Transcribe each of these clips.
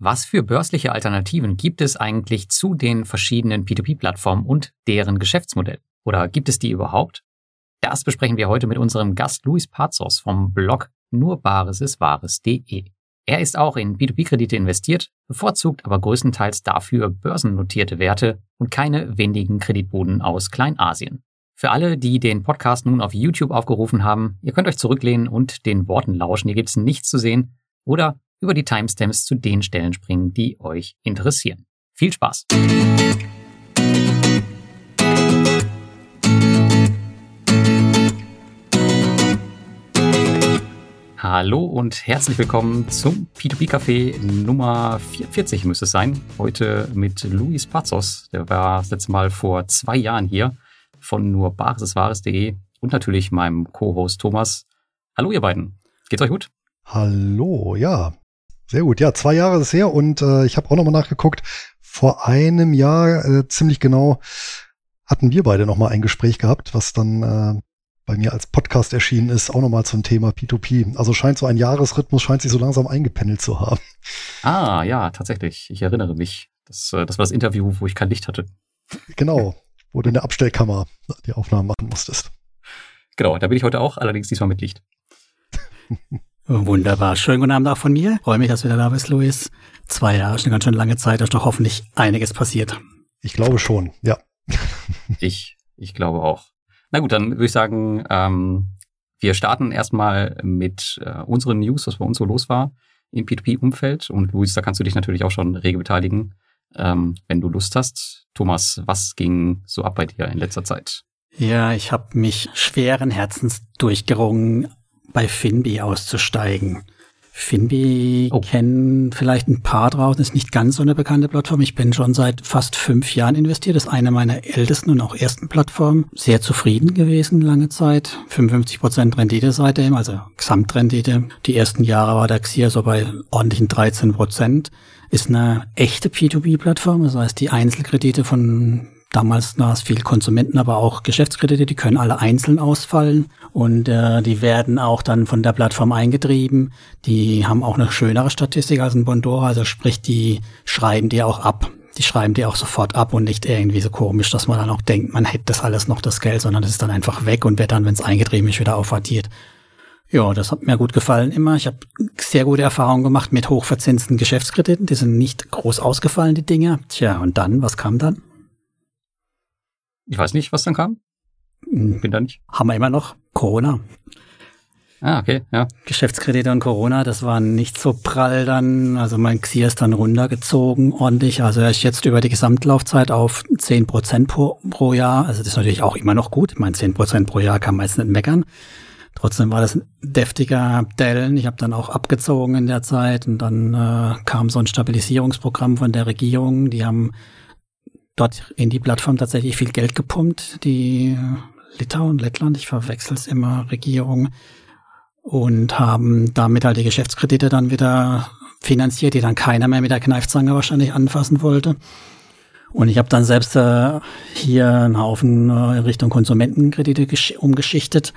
Was für börsliche Alternativen gibt es eigentlich zu den verschiedenen P2P-Plattformen und deren Geschäftsmodell? Oder gibt es die überhaupt? Das besprechen wir heute mit unserem Gast Luis Pazos vom Blog nurbaresiswahres.de. Er ist auch in B2B-Kredite investiert, bevorzugt aber größtenteils dafür börsennotierte Werte und keine windigen Kreditboden aus Kleinasien. Für alle, die den Podcast nun auf YouTube aufgerufen haben, ihr könnt euch zurücklehnen und den Worten lauschen. Hier gibt es nichts zu sehen. Oder über die Timestamps zu den Stellen springen, die euch interessieren. Viel Spaß! Hallo und herzlich willkommen zum P2P Café Nummer 44 müsste es sein. Heute mit Luis Pazos. Der war das letzte Mal vor zwei Jahren hier von nur baresiswahres.de und natürlich meinem Co-Host Thomas. Hallo ihr beiden. Geht's euch gut? Hallo, ja. Sehr gut. Ja, zwei Jahre ist her und äh, ich habe auch nochmal nachgeguckt. Vor einem Jahr äh, ziemlich genau hatten wir beide nochmal ein Gespräch gehabt, was dann äh, bei mir als Podcast erschienen ist, auch nochmal zum Thema P2P. Also scheint so ein Jahresrhythmus, scheint sich so langsam eingependelt zu haben. Ah, ja, tatsächlich. Ich erinnere mich. Das, äh, das war das Interview, wo ich kein Licht hatte. Genau, wo du in der Abstellkammer die Aufnahmen machen musstest. Genau, da bin ich heute auch, allerdings diesmal mit Licht. Wunderbar. Schönen guten Abend auch von mir. Freue mich, dass du wieder da bist, Luis. Zwei Jahre, schon eine ganz schön lange Zeit. Da ist doch hoffentlich einiges passiert. Ich glaube schon, ja. ich, ich glaube auch. Na gut, dann würde ich sagen, ähm, wir starten erstmal mit äh, unseren News, was bei uns so los war im P2P-Umfeld. Und Luis, da kannst du dich natürlich auch schon rege beteiligen, ähm, wenn du Lust hast. Thomas, was ging so ab bei dir in letzter Zeit? Ja, ich habe mich schweren Herzens durchgerungen, bei Finbi auszusteigen. Finbi oh. kennen vielleicht ein paar draußen, ist nicht ganz so eine bekannte Plattform. Ich bin schon seit fast fünf Jahren investiert. Das ist eine meiner ältesten und auch ersten Plattformen. Sehr zufrieden gewesen lange Zeit. 55 Prozent Rendite seitdem, also Gesamtrendite. Die ersten Jahre war der Xier so bei ordentlichen 13 Prozent. Ist eine echte P2P-Plattform. Das heißt, die Einzelkredite von Damals war es viel Konsumenten, aber auch Geschäftskredite, die können alle einzeln ausfallen und äh, die werden auch dann von der Plattform eingetrieben. Die haben auch eine schönere Statistik als ein Bondora, also sprich, die schreiben dir auch ab. Die schreiben dir auch sofort ab und nicht irgendwie so komisch, dass man dann auch denkt, man hätte das alles noch, das Geld, sondern das ist dann einfach weg und wird dann, wenn es eingetrieben ist, wieder aufaddiert. Ja, das hat mir gut gefallen immer. Ich habe sehr gute Erfahrungen gemacht mit hochverzinsten Geschäftskrediten. Die sind nicht groß ausgefallen, die Dinge. Tja, und dann, was kam dann? Ich weiß nicht, was dann kam. Hm. Bin da nicht. Haben wir immer noch Corona. Ah, okay, ja. Geschäftskredite und Corona, das war nicht so prall dann. Also mein Xier ist dann runtergezogen ordentlich. Also er ist jetzt über die Gesamtlaufzeit auf 10 Prozent pro, pro Jahr. Also das ist natürlich auch immer noch gut. Ich meine, 10 Prozent pro Jahr kann man jetzt nicht meckern. Trotzdem war das ein deftiger Dellen. Ich habe dann auch abgezogen in der Zeit und dann äh, kam so ein Stabilisierungsprogramm von der Regierung. Die haben dort in die Plattform tatsächlich viel Geld gepumpt. Die Litauen, Lettland, ich verwechsel es immer, Regierung und haben damit halt die Geschäftskredite dann wieder finanziert, die dann keiner mehr mit der Kneifzange wahrscheinlich anfassen wollte. Und ich habe dann selbst äh, hier einen Haufen äh, Richtung Konsumentenkredite umgeschichtet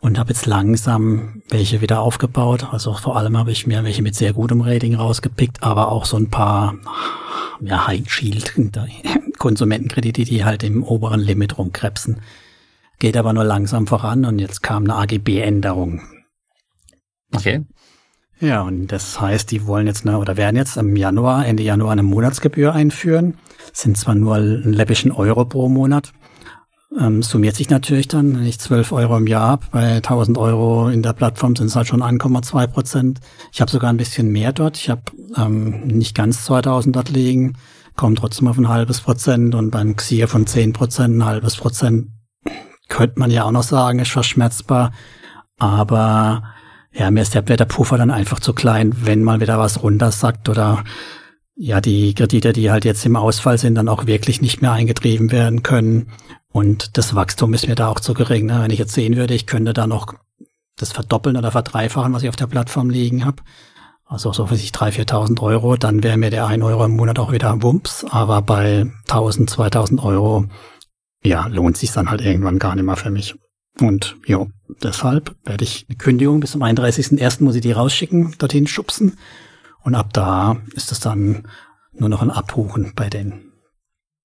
und habe jetzt langsam welche wieder aufgebaut. Also vor allem habe ich mir welche mit sehr gutem Rating rausgepickt, aber auch so ein paar ja, High Shield Konsumentenkredite, die halt im oberen Limit rumkrebsen. Geht aber nur langsam voran und jetzt kam eine AGB-Änderung. Okay. Ja, und das heißt, die wollen jetzt eine, oder werden jetzt im Januar, Ende Januar eine Monatsgebühr einführen. sind zwar nur ein läppischen Euro pro Monat, ähm, summiert sich natürlich dann, wenn ich 12 Euro im Jahr habe, bei 1000 Euro in der Plattform sind es halt schon 1,2 Prozent. Ich habe sogar ein bisschen mehr dort. Ich habe ähm, nicht ganz 2000 dort liegen, komme trotzdem auf ein halbes Prozent und beim Xier von 10 Prozent ein halbes Prozent könnte man ja auch noch sagen, ist verschmerzbar. Aber ja, mir ist der, der Puffer dann einfach zu klein, wenn mal wieder was runtersackt oder ja, die Kredite, die halt jetzt im Ausfall sind, dann auch wirklich nicht mehr eingetrieben werden können. Und das Wachstum ist mir da auch zu gering. Ne? Wenn ich jetzt sehen würde, ich könnte da noch das verdoppeln oder verdreifachen, was ich auf der Plattform liegen habe. Also so für sich 3.000, 4.000 Euro, dann wäre mir der 1 Euro im Monat auch wieder Wumps. Aber bei 1.000, 2.000 Euro, ja, lohnt sich dann halt irgendwann gar nicht mehr für mich. Und ja, deshalb werde ich eine Kündigung bis zum 31.01. muss ich die rausschicken, dorthin schubsen Und ab da ist es dann nur noch ein Abbuchen bei denen.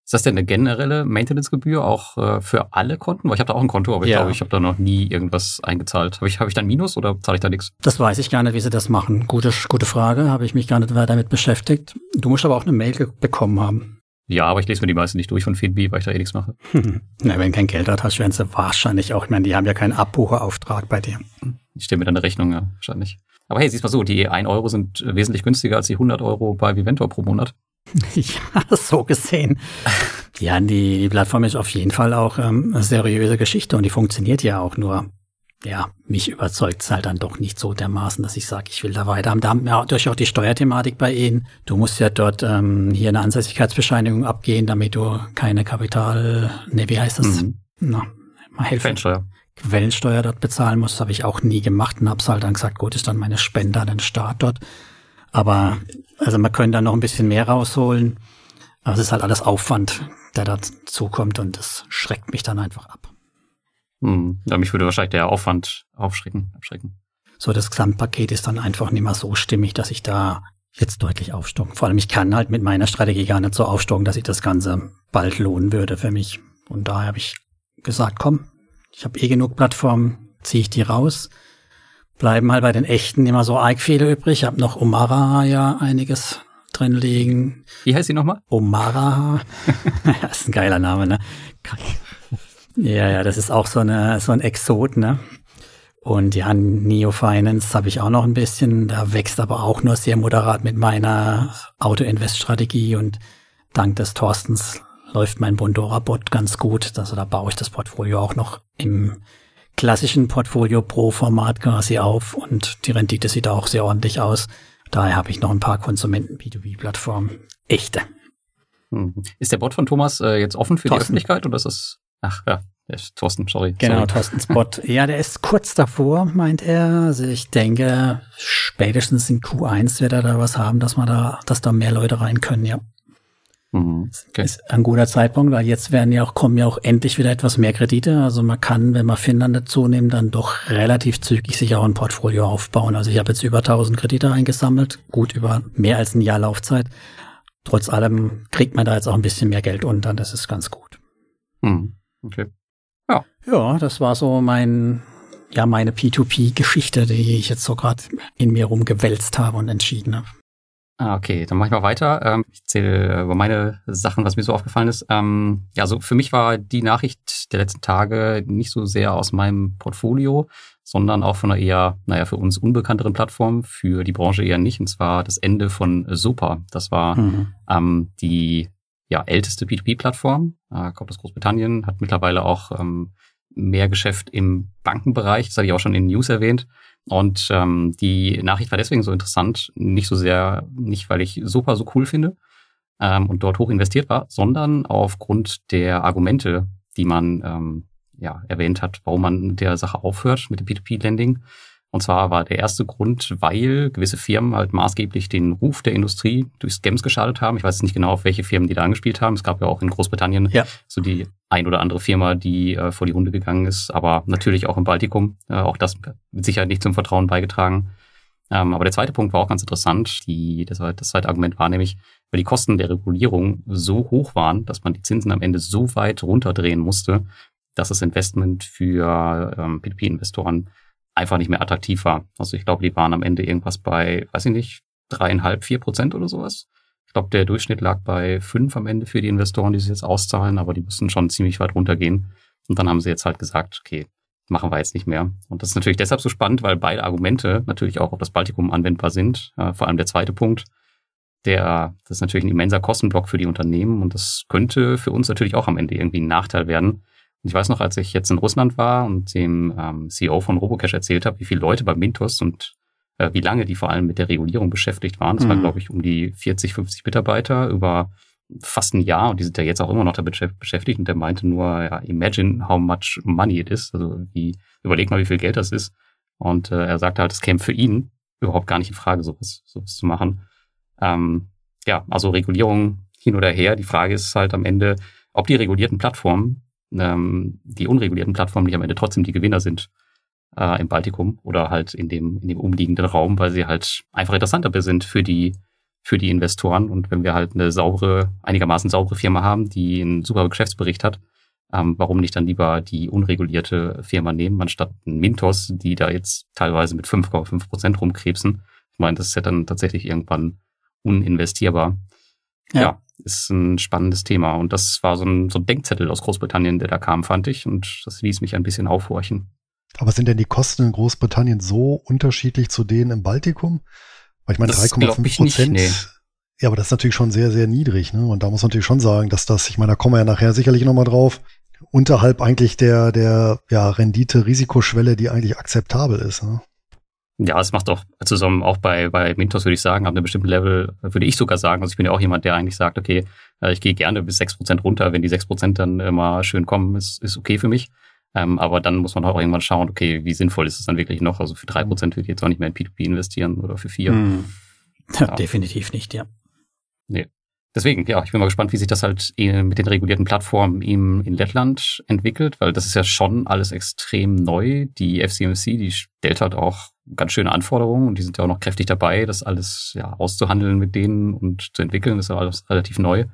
Ist das denn eine generelle Maintenance-Gebühr auch äh, für alle Konten? Weil ich habe da auch ein Konto, aber ich ja. glaube, ich habe da noch nie irgendwas eingezahlt. Habe ich, hab ich dann Minus oder zahle ich da nichts? Das weiß ich gar nicht, wie sie das machen. Gute, gute Frage, habe ich mich gar nicht weiter damit beschäftigt. Du musst aber auch eine Mail bekommen haben. Ja, aber ich lese mir die meisten nicht durch von Fedbi, weil ich da eh nichts mache. Na, wenn kein Geld hat, hast, werden sie wahrscheinlich auch. Ich meine, die haben ja keinen Abbucherauftrag bei dir. Ich stelle mir dann eine Rechnung, ja, wahrscheinlich. Aber hey, siehst mal so, die 1 Euro sind wesentlich günstiger als die 100 Euro bei Viventor pro Monat. Ja, so gesehen. Ja, die, die Plattform ist auf jeden Fall auch ähm, eine seriöse Geschichte und die funktioniert ja auch nur. Ja, mich überzeugt es halt dann doch nicht so dermaßen, dass ich sage, ich will da weiter. Da haben wir durch auch die Steuerthematik bei Ihnen. Du musst ja dort ähm, hier eine Ansässigkeitsbescheinigung abgehen, damit du keine Kapital, ne, wie heißt das? Mhm. Na, mal helfen. Quellensteuer. Quellensteuer dort bezahlen muss, habe ich auch nie gemacht und habe halt dann gesagt, gut, ist dann meine Spende an den Staat dort. Aber also man könnte da noch ein bisschen mehr rausholen. Aber es ist halt alles Aufwand, der dazu kommt und das schreckt mich dann einfach ab. Hm. Ja, mich würde wahrscheinlich der Aufwand aufschrecken, abschrecken. So, das Gesamtpaket ist dann einfach nicht mehr so stimmig, dass ich da jetzt deutlich aufstocken. Vor allem, ich kann halt mit meiner Strategie gar nicht so aufstocken, dass sich das Ganze bald lohnen würde für mich. Und daher habe ich gesagt, komm, ich habe eh genug Plattformen, ziehe ich die raus bleiben halt bei den echten immer so arg viele übrig. Ich habe noch Omara ja einiges drin liegen. Wie heißt sie nochmal? Omara. das ist ein geiler Name, ne? Ja, ja, das ist auch so, eine, so ein Exot, ne? Und ja, Neo Finance habe ich auch noch ein bisschen. Da wächst aber auch nur sehr moderat mit meiner Auto-Invest-Strategie und dank des Thorstens läuft mein Bondora-Bot ganz gut. Also da baue ich das Portfolio auch noch im klassischen Portfolio Pro Format quasi auf und die Rendite sieht auch sehr ordentlich aus. Daher habe ich noch ein paar Konsumenten B2B-Plattformen. Echte. Hm. Ist der Bot von Thomas äh, jetzt offen für Thorsten. die Öffentlichkeit oder ist das? Ach ja, der ist Thorsten, sorry. Genau, sorry. Thorstens Bot. ja, der ist kurz davor, meint er. Also ich denke, spätestens in Q1 wird er da was haben, dass man da, dass da mehr Leute rein können, ja. Mhm. Okay. Ist ein guter Zeitpunkt, weil jetzt werden ja auch, kommen ja auch endlich wieder etwas mehr Kredite. Also man kann, wenn man Finnland dazu nimmt, dann doch relativ zügig sich auch ein Portfolio aufbauen. Also ich habe jetzt über 1000 Kredite eingesammelt, gut über mehr als ein Jahr Laufzeit. Trotz allem kriegt man da jetzt auch ein bisschen mehr Geld unter, das ist ganz gut. Mhm. Okay. Ja. Ja, das war so mein, ja, meine P2P-Geschichte, die ich jetzt so gerade in mir rumgewälzt habe und entschieden habe. Ah, okay, dann mache ich mal weiter. Ähm, ich zähle über meine Sachen, was mir so aufgefallen ist. Ähm, ja, so für mich war die Nachricht der letzten Tage nicht so sehr aus meinem Portfolio, sondern auch von einer eher, naja, für uns unbekannteren Plattform, für die Branche eher nicht, und zwar das Ende von Super. Das war mhm. ähm, die ja, älteste P2P-Plattform, äh, kommt aus Großbritannien, hat mittlerweile auch ähm, mehr Geschäft im Bankenbereich, das hatte ich auch schon in News erwähnt. Und ähm, die Nachricht war deswegen so interessant, nicht so sehr, nicht weil ich super so cool finde ähm, und dort hoch investiert war, sondern aufgrund der Argumente, die man ähm, ja erwähnt hat, warum man der Sache aufhört mit dem P2P-Lending. Und zwar war der erste Grund, weil gewisse Firmen halt maßgeblich den Ruf der Industrie durch Scams geschadet haben. Ich weiß nicht genau, auf welche Firmen die da angespielt haben. Es gab ja auch in Großbritannien ja. so die ein oder andere Firma, die äh, vor die Runde gegangen ist, aber natürlich auch im Baltikum. Äh, auch das mit Sicherheit nicht zum Vertrauen beigetragen. Ähm, aber der zweite Punkt war auch ganz interessant. Die, das, das zweite Argument war nämlich, weil die Kosten der Regulierung so hoch waren, dass man die Zinsen am Ende so weit runterdrehen musste, dass das Investment für ähm, P2P-Investoren einfach nicht mehr attraktiv war. Also ich glaube, die waren am Ende irgendwas bei, weiß ich nicht, dreieinhalb, vier Prozent oder sowas. Ich glaube, der Durchschnitt lag bei fünf am Ende für die Investoren, die sie jetzt auszahlen, aber die mussten schon ziemlich weit runtergehen. Und dann haben sie jetzt halt gesagt, okay, machen wir jetzt nicht mehr. Und das ist natürlich deshalb so spannend, weil beide Argumente natürlich auch auf das Baltikum anwendbar sind. Äh, vor allem der zweite Punkt, der, das ist natürlich ein immenser Kostenblock für die Unternehmen und das könnte für uns natürlich auch am Ende irgendwie ein Nachteil werden, ich weiß noch, als ich jetzt in Russland war und dem ähm, CEO von Robocash erzählt habe, wie viele Leute bei Mintos und äh, wie lange die vor allem mit der Regulierung beschäftigt waren. Das mhm. war, glaube ich, um die 40, 50 Mitarbeiter über fast ein Jahr und die sind ja jetzt auch immer noch damit beschäftigt und der meinte nur, ja, imagine how much money it is. Also wie, überleg mal, wie viel Geld das ist. Und äh, er sagte halt, es käme für ihn überhaupt gar nicht in Frage, sowas, sowas zu machen. Ähm, ja, also Regulierung hin oder her. Die Frage ist halt am Ende, ob die regulierten Plattformen ähm, die unregulierten Plattformen nicht am Ende trotzdem die Gewinner sind. äh, im Baltikum oder halt in dem, in dem umliegenden Raum, weil sie halt einfach interessanter sind für die, für die Investoren. Und wenn wir halt eine saubere, einigermaßen saubere Firma haben, die einen super Geschäftsbericht hat, ähm, warum nicht dann lieber die unregulierte Firma nehmen, anstatt ein Mintos, die da jetzt teilweise mit 5,5 Prozent rumkrebsen. Ich meine, das ist ja dann tatsächlich irgendwann uninvestierbar. Ja. ja. ist ein spannendes Thema. Und das war so ein, so ein Denkzettel aus Großbritannien, der da kam, fand ich. Und das ließ mich ein bisschen aufhorchen. Aber sind denn die Kosten in Großbritannien so unterschiedlich zu denen im Baltikum? Weil ich meine, 3,5 Prozent. Nee. Ja, aber das ist natürlich schon sehr, sehr niedrig. Ne? Und da muss man natürlich schon sagen, dass das, ich meine, da kommen wir ja nachher sicherlich nochmal drauf, unterhalb eigentlich der, der ja, Rendite-Risikoschwelle, die eigentlich akzeptabel ist. Ne? Ja, es macht auch zusammen, auch bei, bei Mintos würde ich sagen, ab einem bestimmten Level würde ich sogar sagen, also ich bin ja auch jemand, der eigentlich sagt, okay, äh, ich gehe gerne bis sechs Prozent runter, wenn die sechs Prozent dann immer schön kommen, ist, ist okay für mich. Ähm, aber dann muss man auch irgendwann schauen, okay, wie sinnvoll ist es dann wirklich noch? Also für drei Prozent würde ich jetzt auch nicht mehr in P2P investieren oder für vier. Hm. Ja. Definitiv nicht, ja. Nee. Deswegen, ja, ich bin mal gespannt, wie sich das halt mit den regulierten Plattformen im, in Lettland entwickelt, weil das ist ja schon alles extrem neu. Die FCMC, die stellt halt auch ganz schöne Anforderungen und die sind ja auch noch kräftig dabei, das alles ja auszuhandeln mit denen und zu entwickeln. Das ist ja alles relativ neu.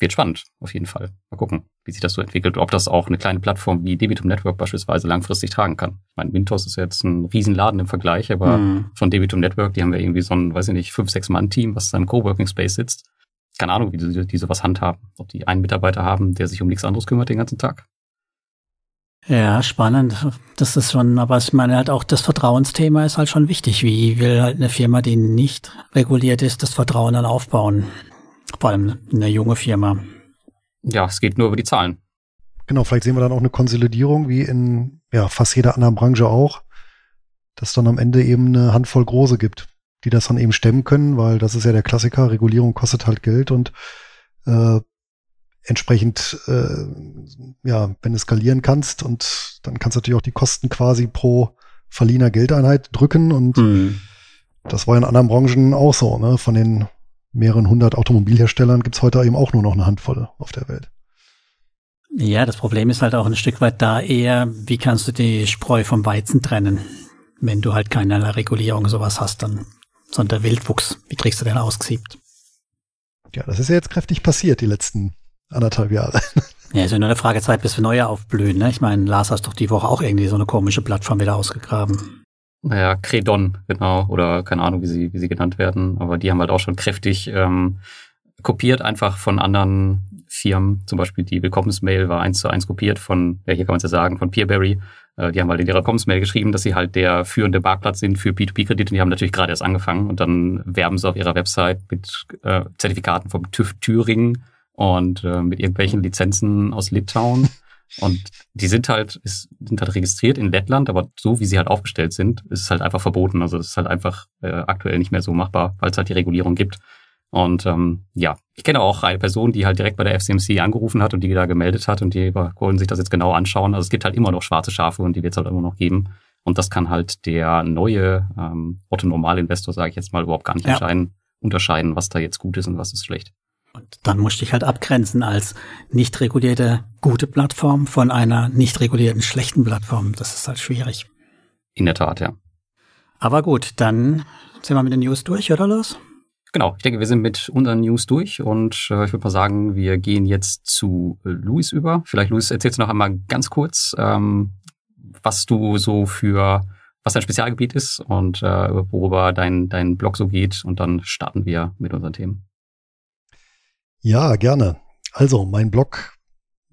Wird spannend, auf jeden Fall. Mal gucken, wie sich das so entwickelt, ob das auch eine kleine Plattform wie Debitum Network beispielsweise langfristig tragen kann. Ich meine, Mintos ist jetzt ein Riesenladen im Vergleich, aber mhm. von Debitum Network, die haben ja irgendwie so ein, weiß ich nicht, fünf, sechs Mann-Team, was da im Coworking Space sitzt keine Ahnung, wie die, die sowas handhaben. Ob die einen Mitarbeiter haben, der sich um nichts anderes kümmert den ganzen Tag. Ja, spannend. Das ist schon, aber ich meine halt auch das Vertrauensthema ist halt schon wichtig. Wie will halt eine Firma, die nicht reguliert ist, das Vertrauen dann aufbauen? Vor allem eine junge Firma. Ja, es geht nur über die Zahlen. Genau, vielleicht sehen wir dann auch eine Konsolidierung, wie in ja, fast jeder anderen Branche auch, dass dann am Ende eben eine Handvoll große gibt die das dann eben stemmen können, weil das ist ja der Klassiker, Regulierung kostet halt Geld und äh, entsprechend, äh, ja, wenn du skalieren kannst und dann kannst du natürlich auch die Kosten quasi pro verliehener Geldeinheit drücken und mhm. das war in anderen Branchen auch so, ne? Von den mehreren hundert Automobilherstellern gibt's heute eben auch nur noch eine Handvoll auf der Welt. Ja, das Problem ist halt auch ein Stück weit da eher, wie kannst du die Spreu vom Weizen trennen? Wenn du halt keine Regulierung sowas hast, dann sondern der Wildwuchs. Wie kriegst du den ausgesiebt? Ja, das ist ja jetzt kräftig passiert, die letzten anderthalb Jahre. Ja, ist ja nur eine Frage Zeit, bis wir neue aufblühen. Ne? Ich meine, Lars hast doch die Woche auch irgendwie so eine komische Plattform wieder ausgegraben. Naja, Credon, genau, oder keine Ahnung, wie sie, wie sie genannt werden, aber die haben halt auch schon kräftig ähm, kopiert, einfach von anderen Firmen. Zum Beispiel die Willkommensmail war eins zu eins kopiert von, ja, hier kann man es ja sagen, von Peerberry. Äh, die haben halt in ihrer Kommensmail geschrieben, dass sie halt der führende Marktplatz sind für P2P-Kredite und die haben natürlich gerade erst angefangen und dann werben sie auf ihrer Website mit äh, Zertifikaten vom TÜV Thüringen und äh, mit irgendwelchen Lizenzen aus Litauen. Und die sind halt, ist, sind halt registriert in Lettland, aber so wie sie halt aufgestellt sind, ist es halt einfach verboten. Also es ist halt einfach äh, aktuell nicht mehr so machbar, weil es halt die Regulierung gibt. Und ähm, ja, ich kenne auch eine Person, die halt direkt bei der FCMC angerufen hat und die da gemeldet hat und die wollen sich das jetzt genau anschauen. Also es gibt halt immer noch schwarze Schafe und die wird es halt immer noch geben. Und das kann halt der neue ähm, Otto-Normalinvestor, sage ich jetzt mal, überhaupt gar nicht ja. unterscheiden, was da jetzt gut ist und was ist schlecht. Und dann musst du dich halt abgrenzen als nicht regulierte gute Plattform von einer nicht regulierten schlechten Plattform. Das ist halt schwierig. In der Tat, ja. Aber gut, dann sind wir mit den News durch, oder los? Genau, ich denke, wir sind mit unseren News durch und äh, ich würde mal sagen, wir gehen jetzt zu Luis über. Vielleicht, Luis, erzählst du noch einmal ganz kurz, ähm, was du so für, was dein Spezialgebiet ist und äh, worüber dein, dein Blog so geht und dann starten wir mit unseren Themen. Ja, gerne. Also, mein Blog,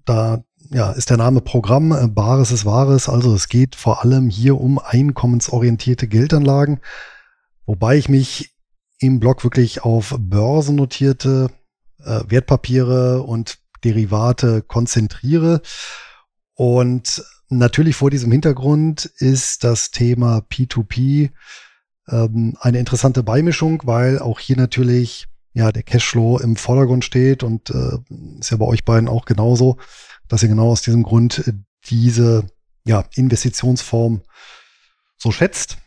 da ja, ist der Name Programm, äh, Bares ist Wahres. Also es geht vor allem hier um einkommensorientierte Geldanlagen, wobei ich mich im Blog wirklich auf börsennotierte äh, Wertpapiere und Derivate konzentriere. Und natürlich vor diesem Hintergrund ist das Thema P2P ähm, eine interessante Beimischung, weil auch hier natürlich ja der Cashflow im Vordergrund steht und äh, ist ja bei euch beiden auch genauso, dass ihr genau aus diesem Grund diese ja, Investitionsform so schätzt.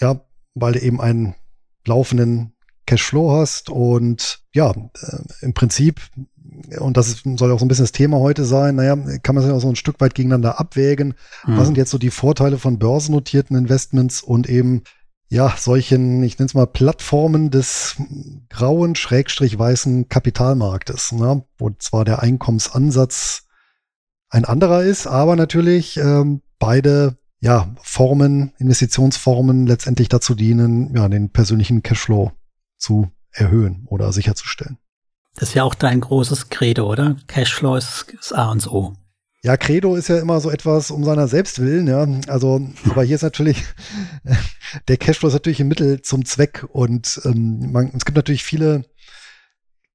Ja, weil eben einen laufenden Cashflow hast und ja, äh, im Prinzip und das soll auch so ein bisschen das Thema heute sein, naja, kann man sich auch so ein Stück weit gegeneinander abwägen. Mhm. Was sind jetzt so die Vorteile von börsennotierten Investments und eben ja, solchen, ich nenne es mal Plattformen des grauen, schrägstrich weißen Kapitalmarktes, ne? wo zwar der Einkommensansatz ein anderer ist, aber natürlich ähm, beide ja, Formen, Investitionsformen letztendlich dazu dienen, ja, den persönlichen Cashflow zu erhöhen oder sicherzustellen. Das ist ja auch dein großes Credo, oder? Cashflow ist das A und O. Ja, Credo ist ja immer so etwas um seiner selbst willen, ja. Also, aber hier ist natürlich, der Cashflow ist natürlich ein Mittel zum Zweck und ähm, man, es gibt natürlich viele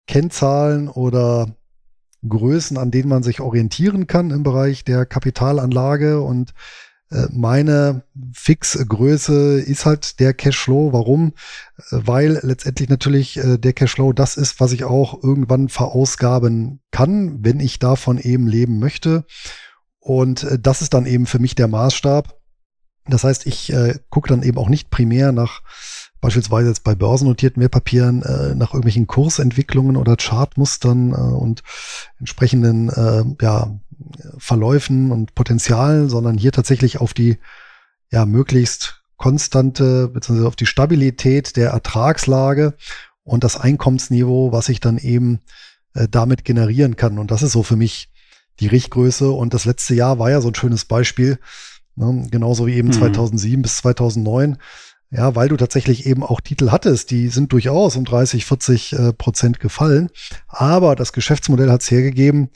Kennzahlen oder Größen, an denen man sich orientieren kann im Bereich der Kapitalanlage und meine fixe Größe ist halt der Cashflow. Warum? Äh, weil letztendlich natürlich äh, der Cashflow das ist, was ich auch irgendwann verausgaben kann, wenn ich davon eben leben möchte. Und das ist dann eben für mich der Maßstab. Das heißt, ich äh, gucke dann eben auch nicht primär nach beispielsweise jetzt bei börsennotierten Wertpapieren äh, nach irgendwelchen Kursentwicklungen oder Chartmustern äh, und entsprechenden äh, ja, Verläufen und Potenzialen, sondern hier tatsächlich auf die ja möglichst konstante bzw. auf die Stabilität der Ertragslage und das Einkommensniveau, was ich dann eben äh, damit generieren kann. Und das ist so für mich die Richtgröße. Und das letzte Jahr war ja so ein schönes Beispiel, ne? genauso wie eben mhm. 2007 bis 2009. Ja, weil du tatsächlich eben auch Titel hattest, die sind durchaus um 30, 40 äh, Prozent gefallen. Aber das Geschäftsmodell hat es hergegeben,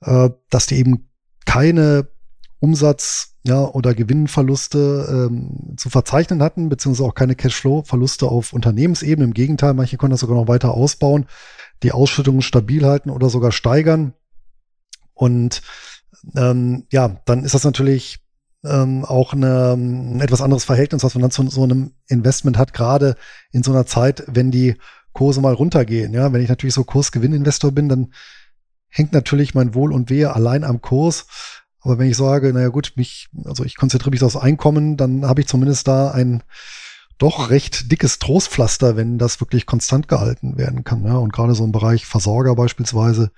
äh, dass die eben keine Umsatz ja, oder Gewinnverluste ähm, zu verzeichnen hatten, beziehungsweise auch keine Cashflow-Verluste auf Unternehmensebene. Im Gegenteil, manche konnten das sogar noch weiter ausbauen, die Ausschüttungen stabil halten oder sogar steigern. Und ähm, ja, dann ist das natürlich ähm, auch eine, ein etwas anderes Verhältnis, was man dann zu so einem Investment hat, gerade in so einer Zeit, wenn die Kurse mal runtergehen. Ja, wenn ich natürlich so Kursgewinninvestor bin, dann hängt natürlich mein Wohl und Wehe allein am Kurs. Aber wenn ich sage, naja gut, mich, also ich konzentriere mich aufs Einkommen, dann habe ich zumindest da ein doch recht dickes Trostpflaster, wenn das wirklich konstant gehalten werden kann. Ja, und gerade so im Bereich Versorger beispielsweise,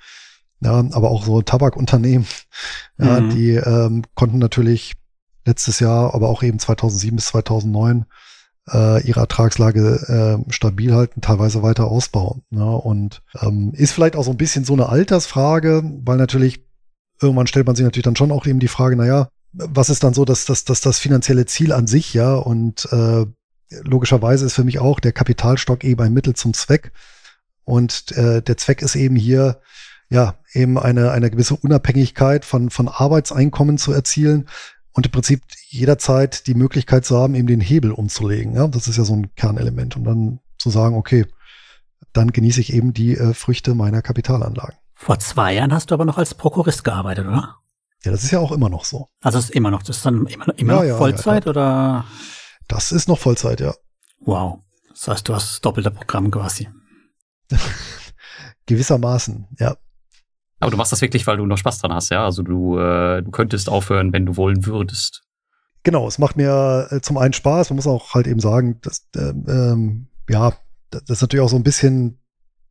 ja, aber auch so Tabakunternehmen, ja, mhm. die ähm, konnten natürlich letztes Jahr, aber auch eben 2007 bis 2009 äh, ihre Ertragslage äh, stabil halten, teilweise weiter ausbauen. Ne? Und ähm, ist vielleicht auch so ein bisschen so eine Altersfrage, weil natürlich irgendwann stellt man sich natürlich dann schon auch eben die Frage, naja, was ist dann so dass das, das, das finanzielle Ziel an sich, ja? Und äh, logischerweise ist für mich auch der Kapitalstock eben ein Mittel zum Zweck. Und äh, der Zweck ist eben hier, ja, eben eine, eine gewisse Unabhängigkeit von, von Arbeitseinkommen zu erzielen, und im Prinzip jederzeit die Möglichkeit zu haben, eben den Hebel umzulegen. Ja, das ist ja so ein Kernelement. Und dann zu sagen, okay, dann genieße ich eben die äh, Früchte meiner Kapitalanlagen. Vor zwei Jahren hast du aber noch als Prokurist gearbeitet, oder? Ja, das ist ja auch immer noch so. Also ist immer noch, das ist dann immer, immer ja, noch ja, Vollzeit ja, oder? Das ist noch Vollzeit, ja. Wow. Das heißt, du hast doppelte Programm quasi. Gewissermaßen, ja. Aber du machst das wirklich, weil du noch Spaß dran hast, ja? Also du, äh, du könntest aufhören, wenn du wollen würdest. Genau, es macht mir äh, zum einen Spaß, man muss auch halt eben sagen, dass, äh, ähm, ja, das ist natürlich auch so ein bisschen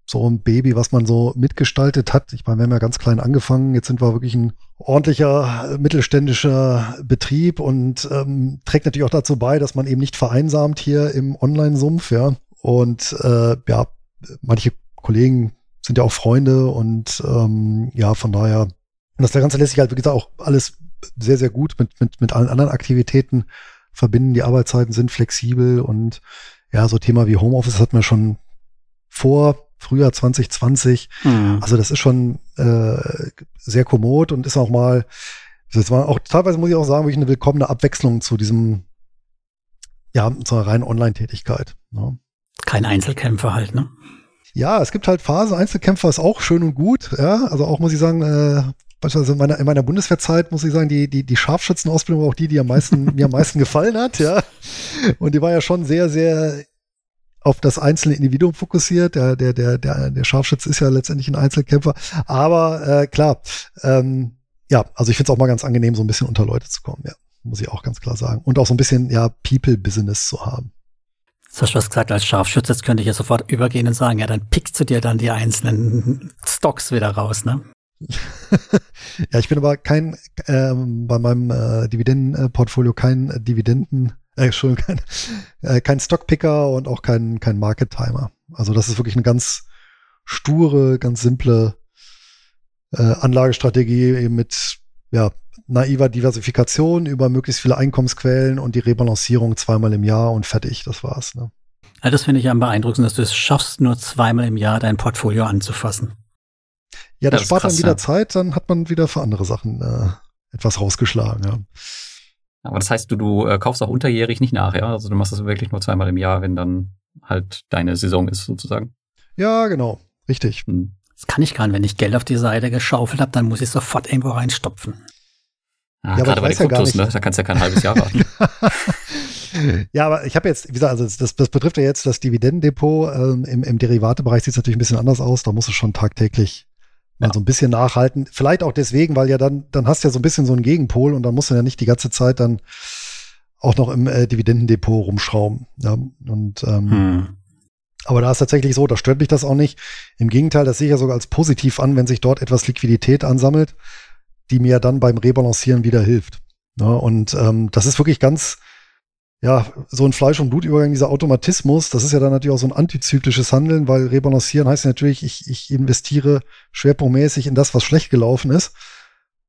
so ein Baby, was man so mitgestaltet hat. Ich meine, wir haben ja ganz klein angefangen, jetzt sind wir wirklich ein ordentlicher mittelständischer Betrieb und ähm, trägt natürlich auch dazu bei, dass man eben nicht vereinsamt hier im Online-Sumpf, ja. Und äh, ja, manche Kollegen sind ja auch Freunde und ähm, ja, von daher, und das Ganze lässt sich halt, wie gesagt, auch alles sehr, sehr gut mit, mit, mit allen anderen Aktivitäten verbinden. Die Arbeitszeiten sind flexibel und ja, so Thema wie Homeoffice hat man schon vor Frühjahr 2020. Mhm. Also das ist schon äh, sehr kommod und ist auch mal, das war auch teilweise muss ich auch sagen, wirklich eine willkommene Abwechslung zu diesem, ja, zur reinen Online-Tätigkeit. Ne? Kein Einzelkämpfer halt, ne? Ja, es gibt halt Phasen, Einzelkämpfer ist auch schön und gut, ja, also auch muss ich sagen, äh, beispielsweise in meiner, in meiner Bundeswehrzeit muss ich sagen, die, die, die Scharfschützenausbildung war auch die, die am meisten, mir am meisten gefallen hat, ja. Und die war ja schon sehr, sehr auf das einzelne Individuum fokussiert. Der, der, der, der, der Scharfschütze ist ja letztendlich ein Einzelkämpfer. Aber äh, klar, ähm, ja, also ich finde es auch mal ganz angenehm, so ein bisschen unter Leute zu kommen, ja. Muss ich auch ganz klar sagen. Und auch so ein bisschen, ja, People-Business zu haben. Jetzt hast du was gesagt als Scharfschütze, jetzt könnte ich ja sofort übergehen und sagen, ja, dann pickst du dir dann die einzelnen Stocks wieder raus, ne? ja, ich bin aber kein, ähm, bei meinem äh, Dividendenportfolio kein Dividenden, äh, Entschuldigung, kein, äh, kein Stockpicker und auch kein, kein Market Timer. Also das ist wirklich eine ganz sture, ganz simple äh, Anlagestrategie eben mit ja, naiver Diversifikation über möglichst viele Einkommensquellen und die Rebalancierung zweimal im Jahr und fertig, das war's. Ne? Ja, das finde ich am beeindruckendsten, dass du es schaffst, nur zweimal im Jahr dein Portfolio anzufassen. Ja, das, das spart krass, dann wieder ja. Zeit, dann hat man wieder für andere Sachen äh, etwas rausgeschlagen. Ja. Aber das heißt, du, du äh, kaufst auch unterjährig nicht nach, ja? Also du machst das wirklich nur zweimal im Jahr, wenn dann halt deine Saison ist, sozusagen. Ja, genau. Richtig. Hm. Das kann ich gar nicht. Wenn ich Geld auf die Seite geschaufelt habe, dann muss ich sofort irgendwo reinstopfen. Ah, ja, gerade bei den Kryptos, ja ne? Da kannst du ja kein halbes Jahr warten. ja, aber ich habe jetzt, wie gesagt, also das, das betrifft ja jetzt das Dividendendepot. Ähm, im, Im Derivatebereich sieht es natürlich ein bisschen anders aus. Da musst du schon tagtäglich mal ja. so ein bisschen nachhalten. Vielleicht auch deswegen, weil ja dann, dann hast du ja so ein bisschen so einen Gegenpol und dann musst du ja nicht die ganze Zeit dann auch noch im äh, Dividendendepot rumschrauben. Ja, und ähm, hm. aber da ist tatsächlich so, da stört mich das auch nicht. Im Gegenteil, das sehe ich ja sogar als positiv an, wenn sich dort etwas Liquidität ansammelt, die mir dann beim Rebalancieren wieder hilft. Ja, und ähm, das ist wirklich ganz, ja, so ein Fleisch- und Blutübergang, dieser Automatismus, das ist ja dann natürlich auch so ein antizyklisches Handeln, weil rebalancieren heißt ja natürlich, ich, ich investiere schwerpunktmäßig in das, was schlecht gelaufen ist.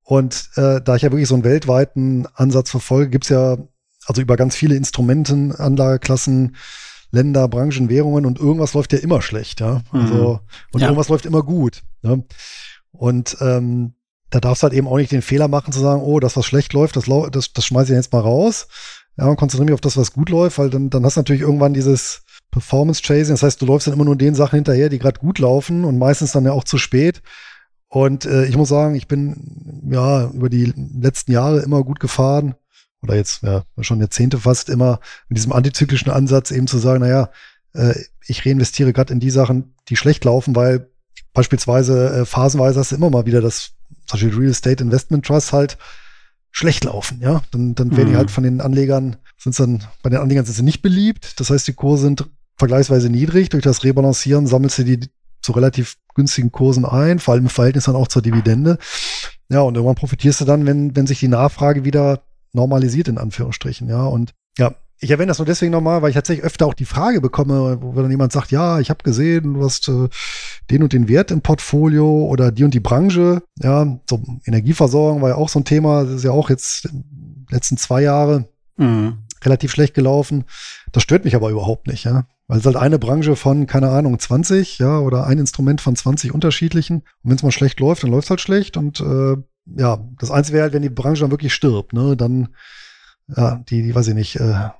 Und äh, da ich ja wirklich so einen weltweiten Ansatz verfolge, gibt's ja also über ganz viele Instrumenten, Anlageklassen, Länder, Branchen, Währungen und irgendwas läuft ja immer schlecht, ja. Also, mhm. und ja. irgendwas läuft immer gut. Ja? Und ähm, da darfst du halt eben auch nicht den Fehler machen zu sagen, oh, das, was schlecht läuft, das, das, das schmeiße ich jetzt mal raus ja, und konzentriere mich auf das, was gut läuft, weil dann, dann hast du natürlich irgendwann dieses Performance-Chasing. Das heißt, du läufst dann immer nur den Sachen hinterher, die gerade gut laufen und meistens dann ja auch zu spät. Und äh, ich muss sagen, ich bin ja über die letzten Jahre immer gut gefahren oder jetzt ja schon Jahrzehnte fast immer mit diesem antizyklischen Ansatz eben zu sagen, naja, äh, ich reinvestiere gerade in die Sachen, die schlecht laufen, weil beispielsweise äh, phasenweise hast du immer mal wieder das, zum Beispiel Real Estate Investment Trust halt schlecht laufen, ja. Dann, dann werden mhm. die halt von den Anlegern, sind dann, bei den Anlegern sind sie nicht beliebt. Das heißt, die Kurse sind vergleichsweise niedrig. Durch das Rebalancieren sammelst du die zu relativ günstigen Kursen ein, vor allem im Verhältnis dann auch zur Dividende. Ja, und irgendwann profitierst du dann, wenn, wenn sich die Nachfrage wieder normalisiert, in Anführungsstrichen, ja. Und ja, ich erwähne das nur deswegen nochmal, weil ich tatsächlich öfter auch die Frage bekomme, wo dann jemand sagt, ja, ich habe gesehen, du hast äh, den und den Wert im Portfolio oder die und die Branche. Ja, so Energieversorgung war ja auch so ein Thema, das ist ja auch jetzt in letzten zwei Jahre mhm. relativ schlecht gelaufen. Das stört mich aber überhaupt nicht, ja. Weil es halt eine Branche von, keine Ahnung, 20, ja, oder ein Instrument von 20 unterschiedlichen. Und wenn es mal schlecht läuft, dann läuft es halt schlecht. Und äh, ja, das Einzige wäre halt, wenn die Branche dann wirklich stirbt, ne, dann, ja, die, die weiß ich nicht, äh,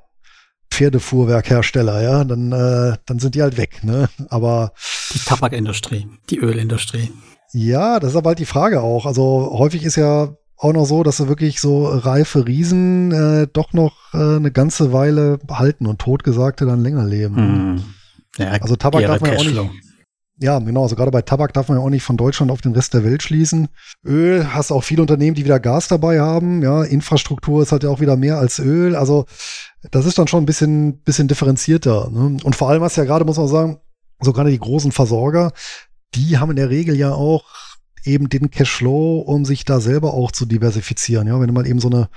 Pferdefuhrwerkhersteller, ja, dann, äh, dann sind die halt weg, ne? Aber die Tabakindustrie, die Ölindustrie. Ja, das ist aber halt die Frage auch. Also häufig ist ja auch noch so, dass sie wirklich so reife Riesen äh, doch noch äh, eine ganze Weile halten und totgesagte dann länger leben. Hm. Ja, also Tabak darf man ja auch nicht. Ja, genau. Also gerade bei Tabak darf man ja auch nicht von Deutschland auf den Rest der Welt schließen. Öl hast auch viele Unternehmen, die wieder Gas dabei haben. Ja, Infrastruktur ist halt ja auch wieder mehr als Öl. Also das ist dann schon ein bisschen, bisschen differenzierter. Ne? Und vor allem hast ja gerade, muss man sagen, so gerade die großen Versorger, die haben in der Regel ja auch eben den Cashflow, um sich da selber auch zu diversifizieren. Ja, wenn du mal eben so eine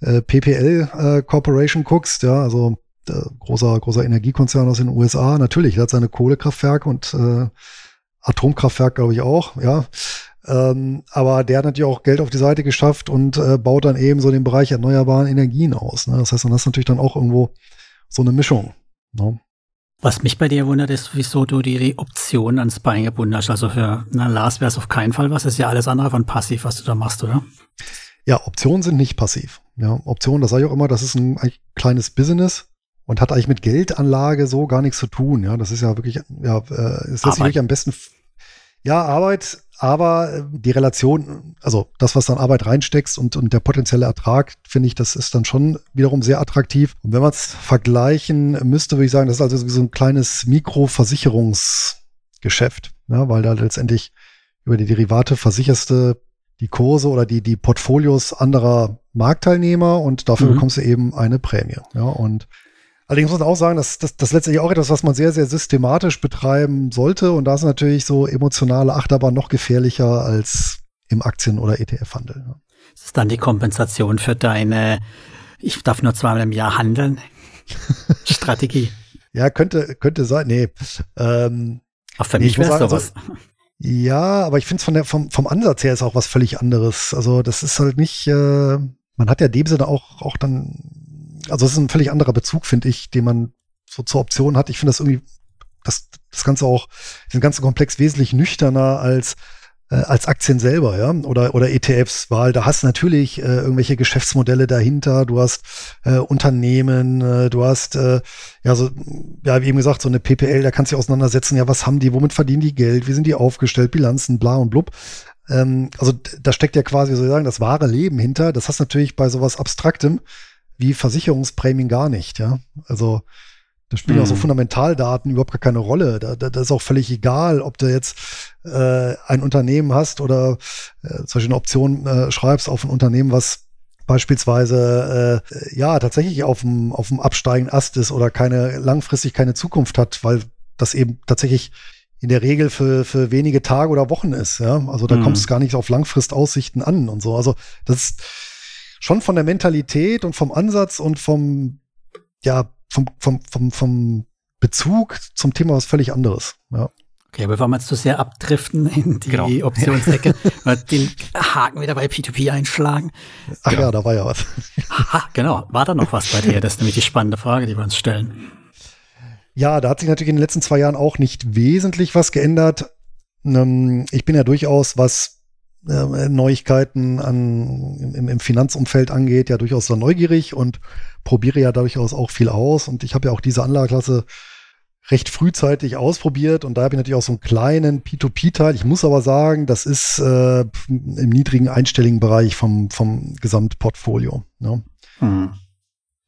äh, PPL äh, Corporation guckst, ja, also großer großer Energiekonzern aus den USA, natürlich, der hat seine Kohlekraftwerke und äh, Atomkraftwerk, glaube ich auch, ja. Ähm, aber der hat natürlich auch Geld auf die Seite geschafft und äh, baut dann eben so den Bereich erneuerbaren Energien aus. Ne? Das heißt, dann hast du natürlich dann auch irgendwo so eine Mischung. Ne? Was mich bei dir wundert, ist, wieso du die Option ans Bein gebunden hast. Also für na, Lars wäre es auf keinen Fall was. Das ist ja alles andere von passiv, was du da machst, oder? Ja, Optionen sind nicht passiv. Ja, Optionen, das sage ich auch immer, das ist ein kleines Business und hat eigentlich mit Geldanlage so gar nichts zu tun. Ja, das ist ja wirklich, ja, äh, ist wirklich am besten. Ja, Arbeit, aber äh, die Relation, also das, was dann Arbeit reinsteckst und, und der potenzielle Ertrag, finde ich, das ist dann schon wiederum sehr attraktiv. Und wenn man es vergleichen müsste, würde ich sagen, das ist also so ein kleines Mikroversicherungsgeschäft, ja, weil da letztendlich über die Derivate versicherst du die Kurse oder die, die Portfolios anderer Marktteilnehmer und dafür mhm. bekommst du eben eine Prämie. Ja, und Allerdings muss man auch sagen, dass das, das letztlich auch etwas, was man sehr, sehr systematisch betreiben sollte. Und da ist natürlich so emotionale Achterbahn noch gefährlicher als im Aktien- oder ETF-Handel. Das ist dann die Kompensation für deine, ich darf nur zweimal im Jahr handeln, Strategie. Ja, könnte, könnte sein. Nee. Ähm, Auch für nee, mich wäre sowas. Also, ja, aber ich finde es vom, vom Ansatz her ist auch was völlig anderes. Also das ist halt nicht, äh, man hat ja dem Sinne auch, auch dann, also es ist ein völlig anderer Bezug, finde ich, den man so zur Option hat. Ich finde das irgendwie, das, das Ganze auch, den ganzen Komplex wesentlich nüchterner als äh, als Aktien selber, ja, oder, oder ETFs, weil da hast du natürlich äh, irgendwelche Geschäftsmodelle dahinter, du hast äh, Unternehmen, äh, du hast, äh, ja, so, ja, wie eben gesagt, so eine PPL, da kannst du dich auseinandersetzen, ja, was haben die, womit verdienen die Geld, wie sind die aufgestellt, Bilanzen, bla und blub. Ähm, also da steckt ja quasi, soll ich sagen, das wahre Leben hinter. Das hast du natürlich bei sowas Abstraktem wie Versicherungsprämien gar nicht, ja. Also da spielen mhm. auch so mhm. Fundamentaldaten überhaupt gar keine Rolle. Da, da, das ist auch völlig egal, ob du jetzt äh, ein Unternehmen hast oder äh, zum Beispiel eine Option äh, schreibst auf ein Unternehmen, was beispielsweise äh, ja tatsächlich auf dem auf dem absteigenden Ast ist oder keine langfristig keine Zukunft hat, weil das eben tatsächlich in der Regel für, für wenige Tage oder Wochen ist. Ja? Also da mhm. kommt es gar nicht auf Langfristaussichten an und so. Also das ist schon von der Mentalität und vom Ansatz und vom ja vom, vom, vom, vom Bezug zum Thema was völlig anderes. Ja. Okay, bevor wir jetzt zu sehr abdriften in die genau. Optionsecke, den Haken wieder bei P2P einschlagen. Ach genau. ja, da war ja was. Aha, genau. War da noch was bei dir? Das ist nämlich die spannende Frage, die wir uns stellen. Ja, da hat sich natürlich in den letzten zwei Jahren auch nicht wesentlich was geändert. Ähm, ich bin ja durchaus, was äh, Neuigkeiten an, im, im Finanzumfeld angeht, ja durchaus so neugierig und probiere ja durchaus auch viel aus. Und ich habe ja auch diese Anlageklasse recht frühzeitig ausprobiert und da habe ich natürlich auch so einen kleinen P2P-Teil. Ich muss aber sagen, das ist äh, im niedrigen einstelligen Bereich vom, vom Gesamtportfolio. Ja. Hm.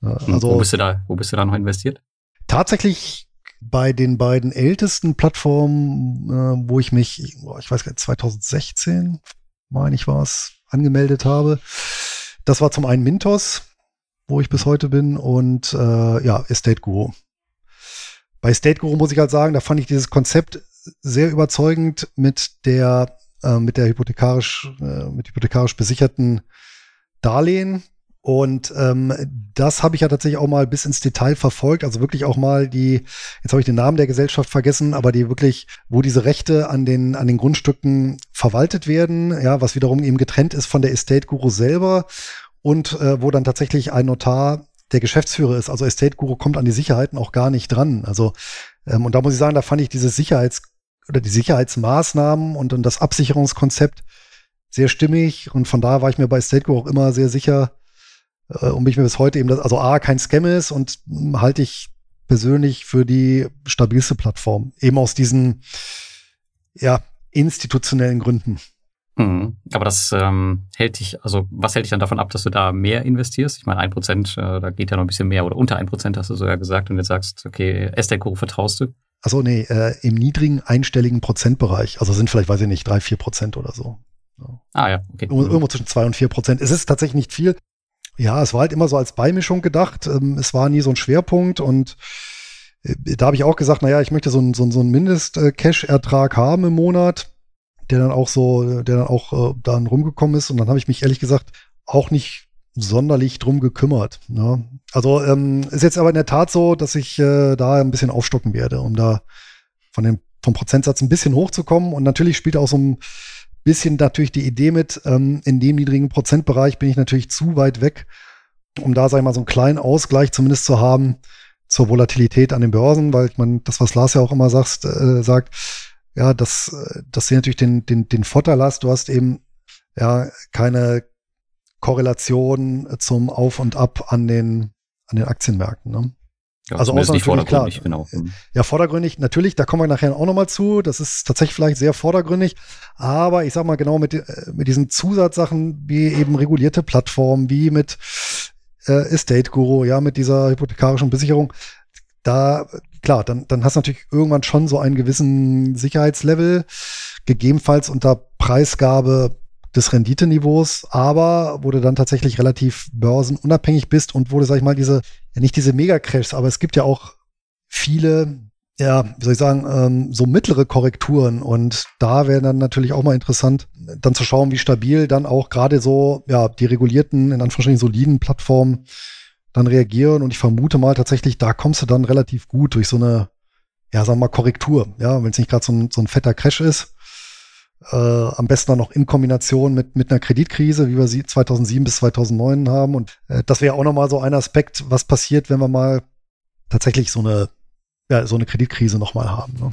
Also, wo bist du da, wo bist du da noch investiert? Tatsächlich bei den beiden ältesten Plattformen, äh, wo ich mich, ich weiß gar nicht, 2016, meine ich war es, angemeldet habe. Das war zum einen Mintos, wo ich bis heute bin, und äh, ja, Estate Guru. Bei Estate Guru muss ich halt sagen, da fand ich dieses Konzept sehr überzeugend mit der, äh, mit der hypothekarisch, äh, mit hypothekarisch besicherten Darlehen. Und ähm, das habe ich ja tatsächlich auch mal bis ins Detail verfolgt. Also wirklich auch mal die, jetzt habe ich den Namen der Gesellschaft vergessen, aber die wirklich, wo diese Rechte an den, an den Grundstücken verwaltet werden, ja, was wiederum eben getrennt ist von der Estate Guru selber und äh, wo dann tatsächlich ein Notar der Geschäftsführer ist. Also Estate Guru kommt an die Sicherheiten auch gar nicht dran. Also, ähm, und da muss ich sagen, da fand ich dieses Sicherheits- oder die Sicherheitsmaßnahmen und, und das Absicherungskonzept sehr stimmig. Und von da war ich mir bei Estate Guru auch immer sehr sicher, äh, und ich mir bis heute eben, das, also A, kein Scam ist und hm, halte ich persönlich für die stabilste Plattform. Eben aus diesen, ja, institutionellen Gründen. Mhm. Aber das ähm, hält dich, also was hält dich dann davon ab, dass du da mehr investierst? Ich meine, ein Prozent, äh, da geht ja noch ein bisschen mehr oder unter ein Prozent hast du sogar gesagt und jetzt sagst, okay, Estate vertraust du? Achso, nee, äh, im niedrigen einstelligen Prozentbereich. Also sind vielleicht, weiß ich nicht, drei, vier Prozent oder so. Ja. Ah ja, okay. Irgendwo, irgendwo zwischen zwei und vier Prozent. Es ist tatsächlich nicht viel. Ja, es war halt immer so als Beimischung gedacht. Ähm, es war nie so ein Schwerpunkt und äh, da habe ich auch gesagt, naja, ich möchte so einen so, einen Mindest-Cash-Ertrag haben im Monat, der dann auch so, der dann auch äh, dann rumgekommen ist. Und dann habe ich mich ehrlich gesagt auch nicht sonderlich drum gekümmert. Ne? Also ähm, ist jetzt aber in der Tat so, dass ich äh, da ein bisschen aufstocken werde, um da von dem vom Prozentsatz ein bisschen hochzukommen. Und natürlich spielt auch so ein bisschen natürlich die Idee mit, ähm, in dem niedrigen Prozentbereich bin ich natürlich zu weit weg, um da, sag ich mal, so einen kleinen Ausgleich zumindest zu haben zur Volatilität an den Börsen, weil man, das, was Lars ja auch immer sagst, äh, sagt, ja, dass, äh, dass du natürlich den, den, den Vorteil hast, du hast eben ja keine Korrelation zum Auf und Ab an den, an den Aktienmärkten. Ne? Ja, also außer nicht vordergründig, klar. genau. Ja, vordergründig, natürlich, da kommen wir nachher auch nochmal zu. Das ist tatsächlich vielleicht sehr vordergründig. Aber ich sag mal genau mit, äh, mit diesen Zusatzsachen wie eben regulierte Plattformen, wie mit äh, Estate Guru, ja, mit dieser hypothekarischen Besicherung, da, klar, dann, dann hast du natürlich irgendwann schon so einen gewissen Sicherheitslevel. Gegebenenfalls unter Preisgabe des Renditeniveaus, aber wo du dann tatsächlich relativ börsenunabhängig bist und wo du, sag ich mal, diese, ja nicht diese Mega-Crashs, aber es gibt ja auch viele, ja, wie soll ich sagen, ähm, so mittlere Korrekturen und da wäre dann natürlich auch mal interessant, dann zu schauen, wie stabil dann auch gerade so, ja, die regulierten, in Anführungsstrichen soliden Plattformen dann reagieren und ich vermute mal tatsächlich, da kommst du dann relativ gut durch so eine, ja, sagen wir mal, Korrektur, ja, wenn es nicht gerade so so ein fetter Crash ist, äh, am besten dann noch in Kombination mit, mit einer Kreditkrise, wie wir sie 2007 bis 2009 haben. Und äh, das wäre auch nochmal so ein Aspekt, was passiert, wenn wir mal tatsächlich so eine, ja, so eine Kreditkrise nochmal haben. Ne?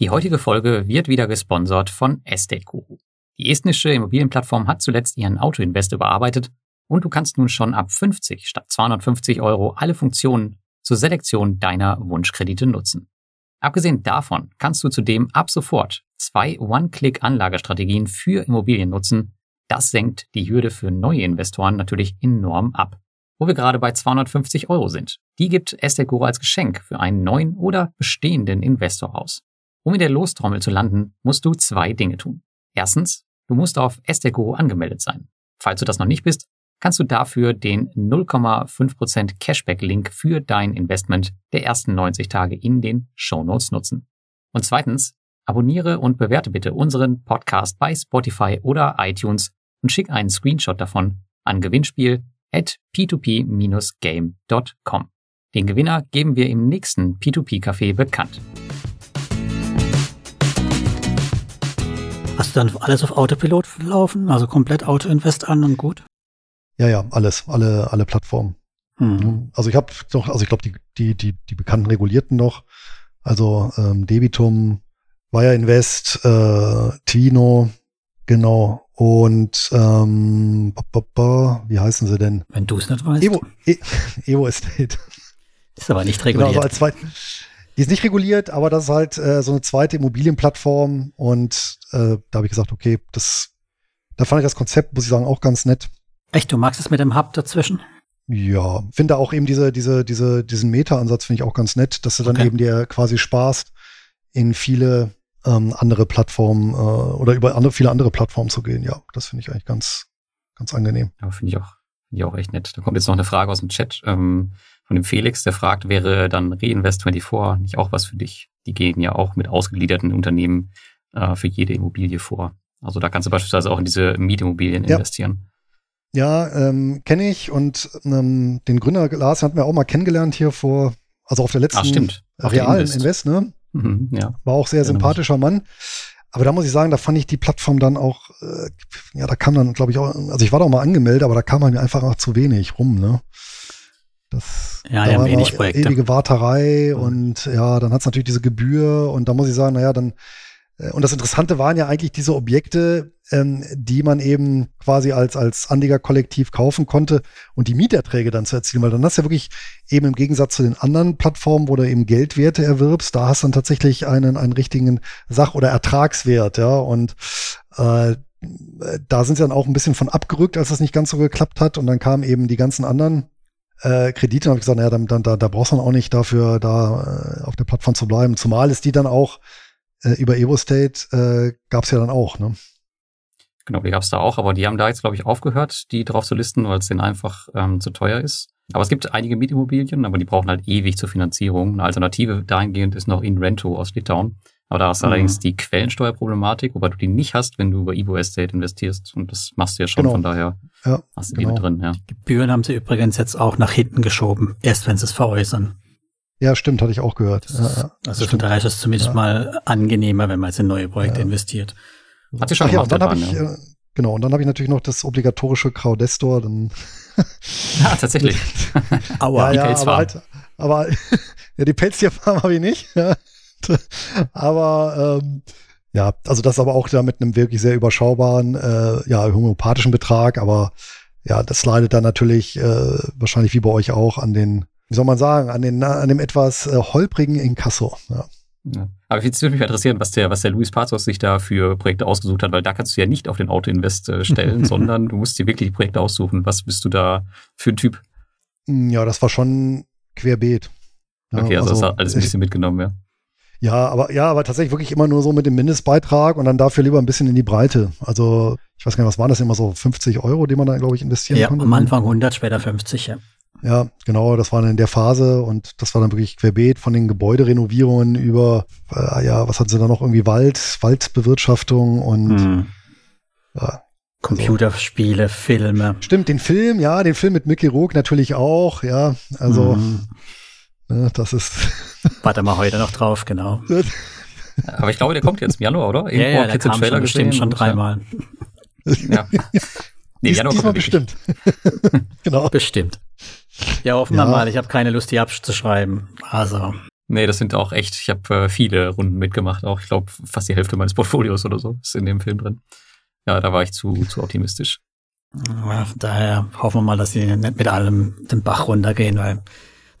Die heutige Folge wird wieder gesponsert von Estate Guru. Die estnische Immobilienplattform hat zuletzt ihren Autoinvest überarbeitet und du kannst nun schon ab 50 statt 250 Euro alle Funktionen zur Selektion deiner Wunschkredite nutzen. Abgesehen davon kannst du zudem ab sofort zwei One-Click-Anlagestrategien für Immobilien nutzen. Das senkt die Hürde für neue Investoren natürlich enorm ab. Wo wir gerade bei 250 Euro sind. Die gibt Esteguro als Geschenk für einen neuen oder bestehenden Investor aus. Um in der Lostrommel zu landen, musst du zwei Dinge tun. Erstens, du musst auf Esteguro angemeldet sein. Falls du das noch nicht bist, kannst du dafür den 0,5% Cashback-Link für dein Investment der ersten 90 Tage in den Show Notes nutzen. Und zweitens, abonniere und bewerte bitte unseren Podcast bei Spotify oder iTunes und schick einen Screenshot davon an Gewinnspiel at p2p-game.com. Den Gewinner geben wir im nächsten P2P-Café bekannt. Hast du dann alles auf Autopilot laufen? Also komplett Auto-Invest an und gut? Ja, ja, alles, alle, alle Plattformen. Mhm. Also ich habe doch, also ich glaube, die, die, die, die bekannten regulierten noch. Also ähm, Debitum, Wire Invest, äh, Twino, genau. Und ähm, wie heißen sie denn? Wenn du es nicht weißt. Evo, e Evo Estate. Ist aber nicht reguliert. Genau, also als zweit, die ist nicht reguliert, aber das ist halt äh, so eine zweite Immobilienplattform. Und äh, da habe ich gesagt, okay, das, da fand ich das Konzept, muss ich sagen, auch ganz nett. Echt, du magst es mit dem Hub dazwischen? Ja, finde auch eben diese, diese, diese, diesen Meta-Ansatz finde ich auch ganz nett, dass du dann okay. eben dir quasi sparst, in viele ähm, andere Plattformen äh, oder über andere, viele andere Plattformen zu gehen. Ja, das finde ich eigentlich ganz, ganz angenehm. Ja, finde ich auch, finde ich auch echt nett. Da kommt jetzt noch eine Frage aus dem Chat ähm, von dem Felix, der fragt, wäre dann Reinvest24 nicht auch was für dich? Die gehen ja auch mit ausgegliederten Unternehmen äh, für jede Immobilie vor. Also da kannst du beispielsweise auch in diese Mietimmobilien ja. investieren. Ja, ähm, kenne ich und ähm, den Gründer Lars hatten wir auch mal kennengelernt hier vor, also auf der letzten Ach, stimmt. realen Invest. Invest, ne? Mhm, ja. War auch sehr sympathischer Mann. Aber da muss ich sagen, da fand ich die Plattform dann auch, äh, ja, da kam dann, glaube ich, auch, also ich war da auch mal angemeldet, aber da kam man mir einfach auch zu wenig rum, ne? Das ja, da war wenig Projekte. ewige Warterei mhm. und ja, dann hat's natürlich diese Gebühr und da muss ich sagen, naja, dann und das Interessante waren ja eigentlich diese Objekte, ähm, die man eben quasi als, als Anlegerkollektiv kaufen konnte und die Mieterträge dann zu erzielen, weil dann hast du ja wirklich eben im Gegensatz zu den anderen Plattformen, wo du eben Geldwerte erwirbst, da hast du dann tatsächlich einen, einen richtigen Sach- oder Ertragswert, ja, und äh, da sind sie dann auch ein bisschen von abgerückt, als das nicht ganz so geklappt hat. Und dann kamen eben die ganzen anderen äh, Kredite und habe gesagt, naja, dann, dann, da, da brauchst du dann auch nicht dafür, da äh, auf der Plattform zu bleiben. Zumal ist die dann auch äh, über EvoState äh, gab es ja dann auch, ne? Genau, die gab es da auch, aber die haben da jetzt, glaube ich, aufgehört, die drauf zu listen, weil es denen einfach ähm, zu teuer ist. Aber es gibt einige Mietimmobilien, aber die brauchen halt ewig zur Finanzierung. Eine Alternative dahingehend ist noch InRento aus Litauen. Aber da hast du mhm. allerdings die Quellensteuerproblematik, wobei du die nicht hast, wenn du über Evo Estate investierst. Und das machst du ja schon, genau. von daher ja, hast du die genau. mit drin. Ja. Gebühren haben sie übrigens jetzt auch nach hinten geschoben, erst wenn sie es veräußern. Ja, stimmt, hatte ich auch gehört. Ja, ja, also von daher ist es zumindest ja. mal angenehmer, wenn man jetzt in neue Projekte investiert. Hat sich schon Ach, ja, und dann habe ich, äh, genau, und dann habe ich natürlich noch das obligatorische Crowdestor. Dann ja, tatsächlich. Aua, ja, ja, aber, halt, aber ja, die Pelztierfarm habe ich nicht. aber ähm, ja, also das aber auch da mit einem wirklich sehr überschaubaren, äh, ja, homöopathischen Betrag, aber ja, das leidet dann natürlich äh, wahrscheinlich wie bei euch auch an den wie soll man sagen, an, den, an dem etwas äh, holprigen Inkasso. Ja. Ja. Aber jetzt würde mich interessieren, was der, was der Luis Pazos sich da für Projekte ausgesucht hat, weil da kannst du ja nicht auf den Auto-Invest äh, stellen, sondern du musst dir wirklich die Projekte aussuchen. Was bist du da für ein Typ? Ja, das war schon querbeet. Ja, okay, also, also das hat alles ein bisschen mitgenommen, ja. Ja, aber ja, aber tatsächlich wirklich immer nur so mit dem Mindestbeitrag und dann dafür lieber ein bisschen in die Breite. Also ich weiß gar nicht, was waren das immer so 50 Euro, die man da glaube ich investieren ja, konnte? am Anfang 100, später 50. Ja. Ja, genau, das war dann in der Phase und das war dann wirklich querbeet von den Gebäuderenovierungen über, äh, ja, was hatten sie da noch, irgendwie Wald, Waldbewirtschaftung und Hm. ja, Computerspiele, Filme. Stimmt, den Film, ja, den Film mit Mickey Rourke natürlich auch, ja, also Mhm. ne, das ist Warte mal heute noch drauf, genau. Aber ich glaube, der kommt jetzt im Januar, oder? Ja, Irgendwo ja, der kam Trailer schon bestimmt gesehen schon dreimal. Ja. ja. Nee, Dies, Januar kommt bestimmt. genau. Bestimmt. Ja, hoffen wir Ja. mal. Ich habe keine Lust, die abzuschreiben. Also, Nee, das sind auch echt, ich habe äh, viele Runden mitgemacht, auch ich glaube fast die Hälfte meines Portfolios oder so ist in dem Film drin. Ja, da war ich zu, zu optimistisch. ja, von daher hoffen wir mal, dass sie nicht mit allem den Bach runtergehen, weil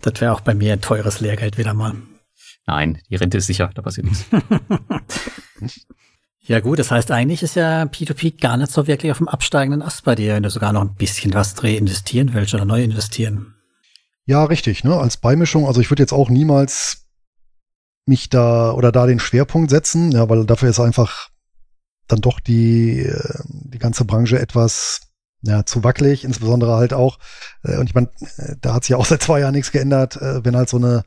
das wäre auch bei mir ein teures Lehrgeld wieder mal. Nein, die Rente ist sicher, da passiert nichts. Ja gut, das heißt eigentlich ist ja P2P gar nicht so wirklich auf dem absteigenden Ast bei dir, wenn du sogar noch ein bisschen was reinvestieren willst oder neu investieren. Ja, richtig, ne, als Beimischung, also ich würde jetzt auch niemals mich da oder da den Schwerpunkt setzen, ja, weil dafür ist einfach dann doch die, äh, die ganze Branche etwas ja, zu wackelig, insbesondere halt auch, äh, und ich meine, äh, da hat sich ja auch seit zwei Jahren nichts geändert, wenn halt so eine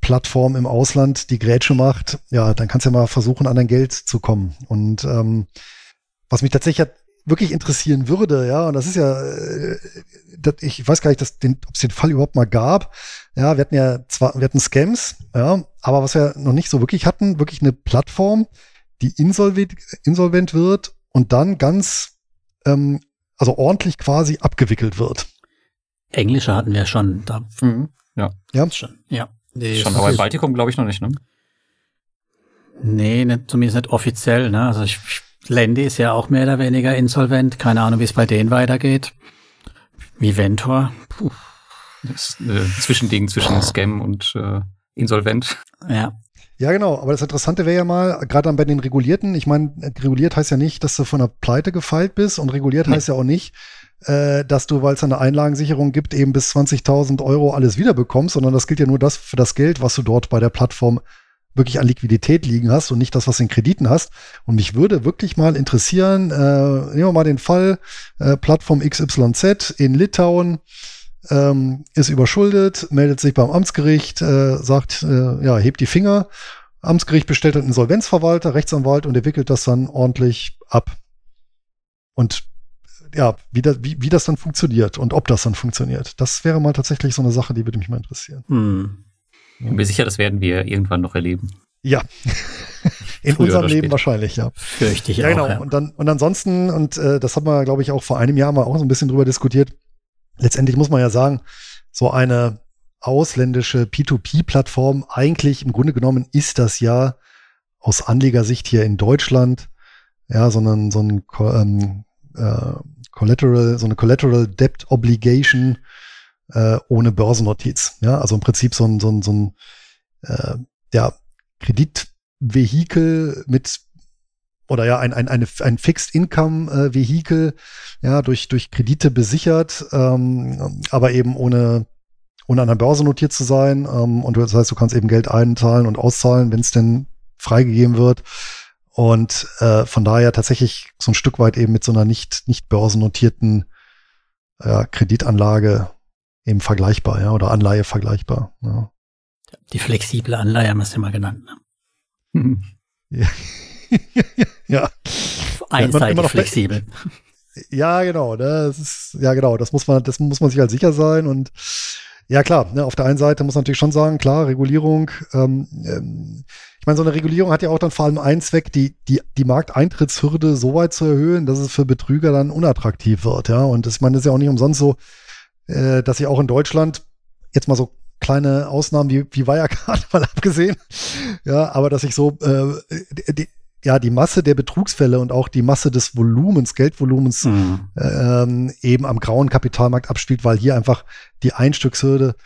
Plattform im Ausland die Grätsche macht, ja, dann kannst du ja mal versuchen, an dein Geld zu kommen. Und ähm, was mich tatsächlich hat wirklich interessieren würde, ja, und das ist ja, äh, das, ich weiß gar nicht, dass den, ob es den Fall überhaupt mal gab. Ja, wir hatten ja zwar, wir hatten Scams, ja, aber was wir noch nicht so wirklich hatten, wirklich eine Plattform, die insolvent, insolvent wird und dann ganz, ähm, also ordentlich quasi abgewickelt wird. Englische hatten wir schon, da Mhm. Ja, Ja, schon, ja. Die schon, aber im Baltikum glaube ich noch nicht, ne? Nee, nicht, zumindest nicht offiziell. Ne? Also ich, Lendi ist ja auch mehr oder weniger insolvent. Keine Ahnung, wie es bei denen weitergeht. Viventor. Puh. Das ist ein Zwischending zwischen Scam und äh, Insolvent. Ja. Ja, genau. Aber das Interessante wäre ja mal, gerade dann bei den Regulierten, ich meine, reguliert heißt ja nicht, dass du von der Pleite gefeilt bist und reguliert Nee. heißt ja auch nicht, äh, dass du, weil es eine Einlagensicherung gibt, eben bis 20.000 Euro alles wiederbekommst, sondern das gilt ja nur das für das Geld, was du dort bei der Plattform wirklich an Liquidität liegen hast und nicht das, was in Krediten hast. Und mich würde wirklich mal interessieren, äh, nehmen wir mal den Fall, äh, Plattform XYZ in Litauen, ähm, ist überschuldet, meldet sich beim Amtsgericht, äh, sagt, äh, ja, hebt die Finger. Amtsgericht bestellt einen Insolvenzverwalter, Rechtsanwalt und der das dann ordentlich ab. Und ja, wie, das, wie, wie das dann funktioniert und ob das dann funktioniert. Das wäre mal tatsächlich so eine Sache, die würde mich mal interessieren. Hm. Ich bin mir sicher, das werden wir irgendwann noch erleben. Ja. In Früher unserem Leben später. wahrscheinlich, ja. Fürchte ich Ja, auch. genau. Und dann, und ansonsten, und äh, das haben wir, glaube ich, auch vor einem Jahr mal auch so ein bisschen drüber diskutiert. Letztendlich muss man ja sagen, so eine ausländische P2P-Plattform, eigentlich im Grunde genommen ist das ja aus Anlegersicht hier in Deutschland, ja, so ein, so ein ähm, äh, Collateral, so eine Collateral Debt Obligation äh, ohne Börsennotiz. Ja, also im Prinzip so ein, so ein, so ein äh, ja, Kreditvehikel mit oder ja, ein, ein, eine, ein Fixed Income äh, Vehikel, ja, durch, durch Kredite besichert, ähm, aber eben ohne, ohne an der Börse notiert zu sein. Ähm, und das heißt, du kannst eben Geld einzahlen und auszahlen, wenn es denn freigegeben wird. Und äh, von daher tatsächlich so ein Stück weit eben mit so einer nicht, nicht börsennotierten ja, Kreditanlage eben vergleichbar, ja, oder Anleihe vergleichbar. Ja. Die flexible Anleihe haben wir es ja mal genannt. Ne? ja. Einseitig immer noch- flexibel. Ja, genau. Ne? Das ist, ja, genau. Das muss man, das muss man sich halt sicher sein. Und ja, klar. Ne, auf der einen Seite muss man natürlich schon sagen, klar, Regulierung. Ähm, ähm, ich meine, so eine Regulierung hat ja auch dann vor allem einen Zweck, die die die Markteintrittshürde so weit zu erhöhen, dass es für Betrüger dann unattraktiv wird. Ja, und das, ich meine, das ist ja auch nicht umsonst so, äh, dass sie auch in Deutschland jetzt mal so kleine Ausnahmen wie, wie Wirecard mal abgesehen, ja, aber dass ich so äh, die, ja die Masse der Betrugsfälle und auch die Masse des Volumens, Geldvolumens Hm. ähm, eben am grauen Kapitalmarkt abspielt, weil hier einfach die Einstiegshürde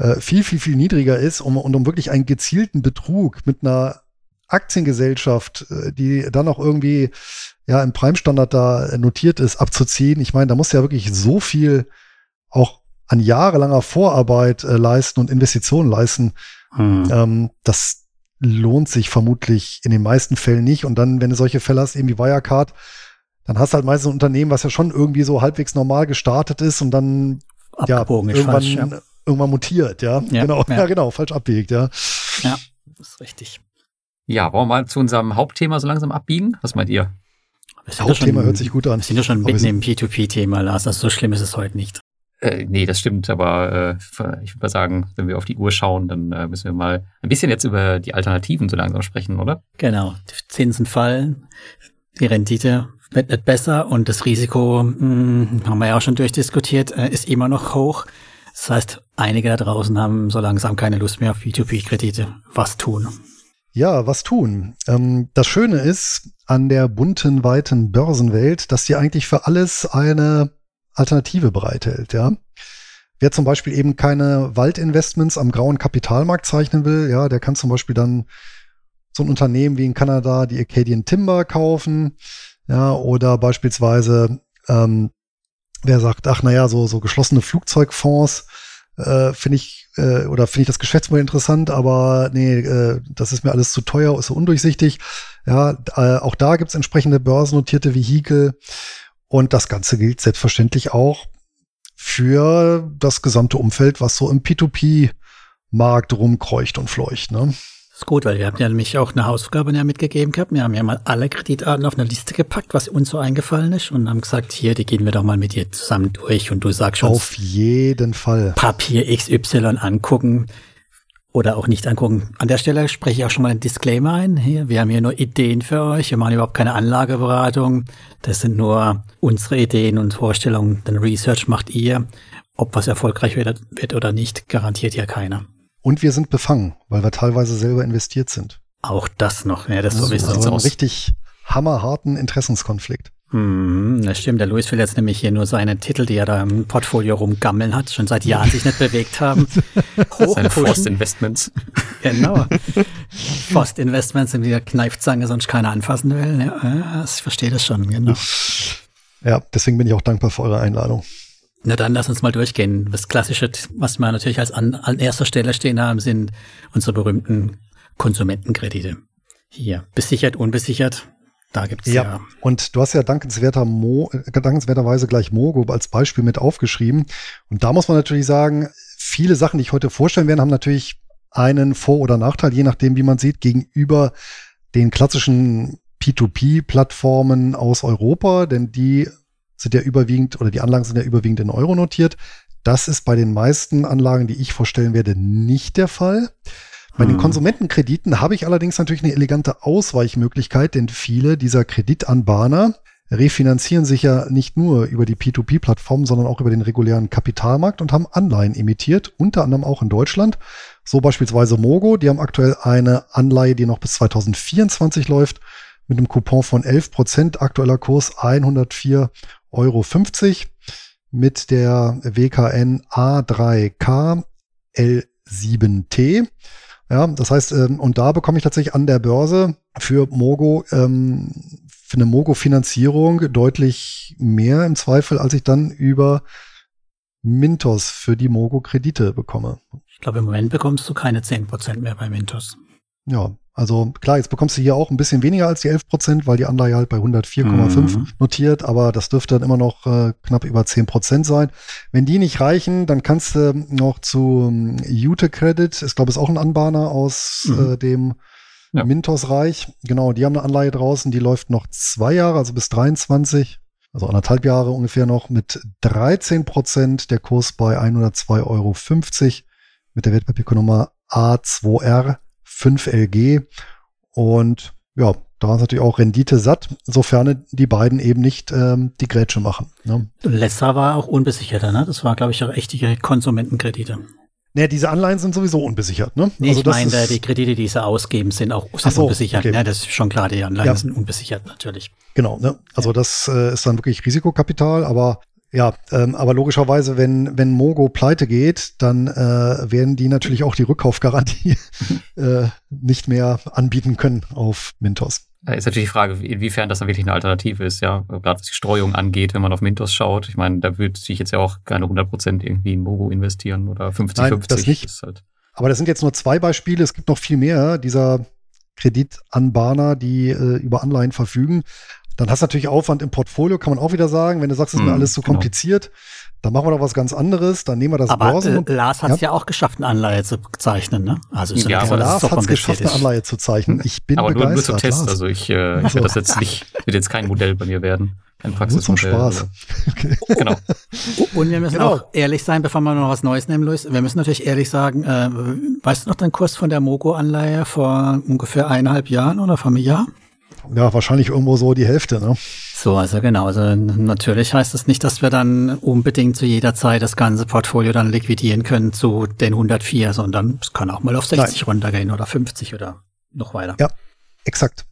äh, viel, viel, viel niedriger ist um, und um wirklich einen gezielten Betrug mit einer Aktiengesellschaft, äh, die dann auch irgendwie ja im Prime-Standard da notiert ist, abzuziehen. Ich meine, da muss ja wirklich so viel auch an jahrelanger Vorarbeit äh, leisten und Investitionen leisten, Hm. ähm, das lohnt sich vermutlich in den meisten Fällen nicht. Und dann, wenn du solche Fälle hast, eben wie Wirecard, dann hast du halt meistens ein Unternehmen, was ja schon irgendwie so halbwegs normal gestartet ist und dann Abgebogen ja, irgendwann, falsch, ja. Irgendwann mutiert, ja. Ja, genau, ja. ja. genau, falsch abbiegt, ja. Ja, das ist richtig. Ja, wollen wir mal zu unserem Hauptthema so langsam abbiegen? Was meint ihr? Ja Hauptthema schon- hört sich gut an. Wir sind ja schon mitten im P2P-Thema, Lars. Also so schlimm ist es heute nicht. Äh, nee, das stimmt, aber äh, ich würde mal sagen, wenn wir auf die Uhr schauen, dann äh, müssen wir mal ein bisschen jetzt über die Alternativen so langsam sprechen, oder? Genau. Die Zinsen fallen, die Rendite wird nicht besser und das Risiko, mh, haben wir ja auch schon durchdiskutiert, äh, ist immer noch hoch. Das heißt, einige da draußen haben so langsam keine Lust mehr auf P2P-Kredite. Was tun? Ja, was tun? Ähm, das Schöne ist an der bunten, weiten Börsenwelt, dass die eigentlich für alles eine Alternative bereithält, ja. Wer zum Beispiel eben keine Waldinvestments am grauen Kapitalmarkt zeichnen will, ja, der kann zum Beispiel dann so ein Unternehmen wie in Kanada die Acadian Timber kaufen, ja, oder beispielsweise, ähm, wer sagt, ach naja, so, so geschlossene Flugzeugfonds, äh, finde ich, äh, oder finde ich das Geschäftsmodell interessant, aber nee, äh, das ist mir alles zu teuer, ist so undurchsichtig. Ja, äh, auch da gibt's entsprechende börsennotierte Vehikel. Und das Ganze gilt selbstverständlich auch für das gesamte Umfeld, was so im P2P-Markt rumkreucht und fleucht. Ne? Ist gut, weil wir haben ja nämlich auch eine Hausaufgabe ja mitgegeben gehabt. Wir haben ja mal alle Kreditarten auf eine Liste gepackt, was uns so eingefallen ist und haben gesagt, hier, die gehen wir doch mal mit dir zusammen durch und du sagst schon Auf jeden Fall. Papier XY angucken oder auch nicht angucken. An der Stelle spreche ich auch schon mal einen Disclaimer ein. Hier, wir haben hier nur Ideen für euch. Wir machen überhaupt keine Anlageberatung. Das sind nur unsere Ideen und Vorstellungen. Den Research macht ihr. Ob was erfolgreich wird, wird oder nicht, garantiert ja keiner. Und wir sind befangen, weil wir teilweise selber investiert sind. Auch das noch, ja, das So sowieso. sieht's Also aus. richtig hammerharten Interessenskonflikt. Hm, das stimmt. Der Luis will jetzt nämlich hier nur seine Titel, die er da im Portfolio rumgammeln hat, schon seit Jahren sich nicht bewegt haben, Seine Forst hochpushen. Investments. Genau. Forst Investments sind wieder Kneifzange, sonst keiner anfassen will. Ja, ja, ich verstehe das schon, genau. Ja, deswegen bin ich auch dankbar für eure Einladung. Na dann lass uns mal durchgehen. Das Klassische, was wir natürlich als an, an erster Stelle stehen haben, sind unsere berühmten Konsumentenkredite. Hier, besichert, unbesichert. Da gibt's ja. Ja, und du hast ja dankenswerter Mo, äh, dankenswerterweise gleich Mogo als Beispiel mit aufgeschrieben. Und da muss man natürlich sagen, viele Sachen, die ich heute vorstellen werde, haben natürlich einen Vor- oder Nachteil, je nachdem, wie man sieht, gegenüber den klassischen P2P-Plattformen aus Europa, denn die sind ja überwiegend oder die Anlagen sind ja überwiegend in Euro notiert. Das ist bei den meisten Anlagen, die ich vorstellen werde, nicht der Fall. Bei den Hm. Konsumentenkrediten habe ich allerdings natürlich eine elegante Ausweichmöglichkeit, denn viele dieser Kreditanbahner refinanzieren sich ja nicht nur über die P2P-Plattform, sondern auch über den regulären Kapitalmarkt und haben Anleihen emittiert, unter anderem auch in Deutschland. So beispielsweise Mogo, die haben aktuell eine Anleihe, die noch bis 2024 läuft, mit einem Coupon von 11 Prozent, aktueller Kurs 104,50 Euro mit der WKN A3K L7T. Ja, das heißt, ähm, und da bekomme ich tatsächlich an der Börse für Mogo, ähm, für eine Mogo-Finanzierung deutlich mehr im Zweifel, als ich dann über Mintos für die Mogo-Kredite bekomme. Ich glaube, im Moment bekommst du keine 10% mehr bei Mintos. Ja, also klar, jetzt bekommst du hier auch ein bisschen weniger als die 11 Prozent, weil die Anleihe halt bei 104,5 Mhm. notiert, aber das dürfte dann immer noch äh, knapp über 10 Prozent sein. Wenn die nicht reichen, dann kannst du noch zu ähm, Ute Credit, ich glaube, ist auch ein Anbahner aus Mhm. äh, dem Ja. Mintos-Reich. Genau, die haben eine Anleihe draußen, die läuft noch zwei Jahre, also bis 23, also anderthalb Jahre ungefähr noch mit 13 Prozent, der Kurs bei 102,50 Euro mit der Wertpapiernummer A2R 5LG. Und ja, da ist natürlich auch Rendite satt, sofern die beiden eben nicht ähm, die Grätsche machen. Ne? Letzter war auch unbesicherter, ne? Das war, glaube ich, auch echte Konsumentenkredite. Naja, diese Anleihen sind sowieso unbesichert. Ne? Nee, ich das meine, die Kredite, die sie ausgeben, sind auch sind so, unbesichert. okay. Ja, das ist schon klar, die Anleihen Ja. sind unbesichert, natürlich. Genau, ne? Also das äh, ist dann wirklich Risikokapital, aber ja, ähm, aber logischerweise, wenn, wenn Mogo pleite geht, dann äh, werden die natürlich auch die Rückkaufgarantie äh, nicht mehr anbieten können auf Mintos. Da ist natürlich die Frage, inwiefern das dann wirklich eine Alternative ist, ja. Gerade was die Streuung angeht, wenn man auf Mintos schaut. Ich meine, da würde ich jetzt ja auch keine 100% irgendwie in Mogo investieren oder 50-50. Nein, das nicht. ist halt Aber das sind jetzt nur zwei Beispiele. Es gibt noch viel mehr dieser Kreditanbahner, die äh, über Anleihen verfügen. Dann hast du natürlich Aufwand im Portfolio, kann man auch wieder sagen. Wenn du sagst, es ist mir Hm, alles zu genau. kompliziert, dann machen wir doch was ganz anderes. Dann nehmen wir das Aber Börsen. äh, Lars hat es ja. auch geschafft, eine Anleihe zu zeichnen, ne? Also ist Ja, nicht so, aber Lars hat es geschafft, eine. Anleihe zu zeichnen. Ich bin Aber nur, nur begeistert. zum Test. Lars. Also ich, äh, ich werde das jetzt nicht, wird jetzt kein Modell bei mir werden. Ein Nur zum Praxismodell. Spaß. Okay. Genau. Und wir müssen Genau. auch ehrlich sein, bevor wir noch was Neues nehmen, Luis. Wir müssen natürlich ehrlich sagen, äh, weißt du noch den Kurs von der Mogo-Anleihe vor ungefähr eineinhalb Jahren oder vor einem Jahr? Ja, wahrscheinlich irgendwo so die Hälfte, ne? So, also genau. Also natürlich heißt das nicht, dass wir dann unbedingt zu jeder Zeit das ganze Portfolio dann liquidieren können zu den 104, sondern es kann auch mal auf 60 runtergehen oder 50 oder noch weiter. Ja. Exakt.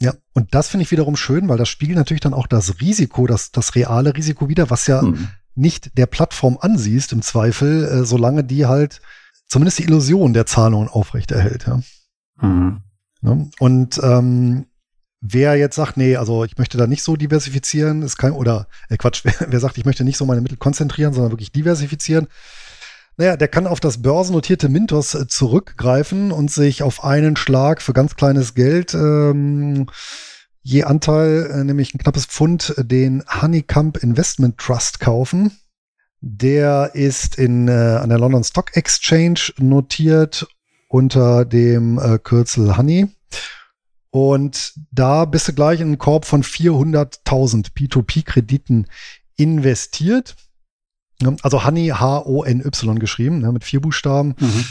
Ja, und das finde ich wiederum schön, weil das spiegelt natürlich dann auch das Risiko, das, das reale Risiko wieder, was ja Hm. nicht der Plattform ansiehst im Zweifel, äh, solange die halt zumindest die Illusion der Zahlungen aufrechterhält. Ja. Mhm. Ne? Und ähm, wer jetzt sagt, nee, also ich möchte da nicht so diversifizieren, ist kein, oder äh, Quatsch, wer, wer sagt, ich möchte nicht so meine Mittel konzentrieren, sondern wirklich diversifizieren, naja, der kann auf das börsennotierte Mintos äh, zurückgreifen und sich auf einen Schlag für ganz kleines Geld ähm, je Anteil, äh, nämlich ein knappes Pfund, den Honeycomb Investment Trust kaufen. Der ist in, äh, an der London Stock Exchange notiert unter dem äh, Kürzel Honey. Und da bist du gleich in einen Korb von 400.000 P2P-Krediten investiert. Also Honey, H-O-N-Y geschrieben, ne, mit vier Buchstaben. Mhm.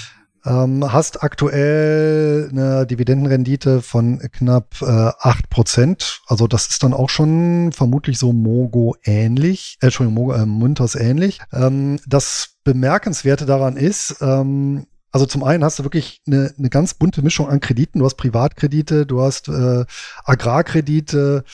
Ähm, hast aktuell eine Dividendenrendite von knapp äh, 8%. Also das ist dann auch schon vermutlich so Mogo ähnlich, äh, Entschuldigung, Mogo, äh, Muntos ähnlich. Ähm, das Bemerkenswerte daran ist, ähm, also zum einen hast du wirklich eine, eine ganz bunte Mischung an Krediten. Du hast Privatkredite, du hast äh, Agrarkredite,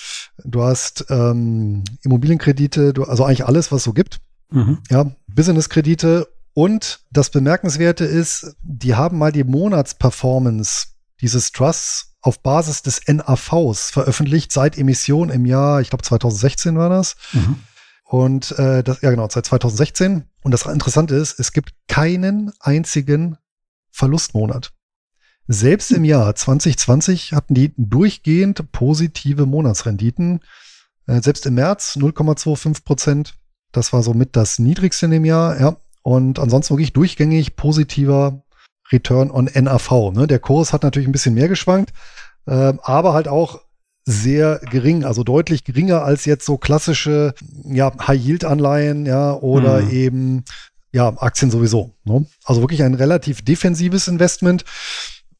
du hast ähm, Immobilienkredite, du, also eigentlich alles, was es so gibt Mhm. ja, Business-Kredite. Und das Bemerkenswerte ist, die haben mal die Monatsperformance dieses Trusts auf Basis des NAVs veröffentlicht seit Emission im Jahr, ich glaube 2016 war das. Mhm. Und äh, das, ja genau, seit 2016. Und das Interessante ist, es gibt keinen einzigen Verlustmonat. Selbst im Jahr 2020 hatten die durchgehend positive Monatsrenditen. Äh, selbst im März 0,25 Prozent. Das war somit das niedrigste in dem Jahr, ja. Und ansonsten wirklich durchgängig positiver Return on NAV. Ne? Der Kurs hat natürlich ein bisschen mehr geschwankt, äh, aber halt auch sehr gering, also deutlich geringer als jetzt so klassische ja, High-Yield-Anleihen, ja, oder Mhm. eben ja, Aktien sowieso. Ne? Also wirklich ein relativ defensives Investment.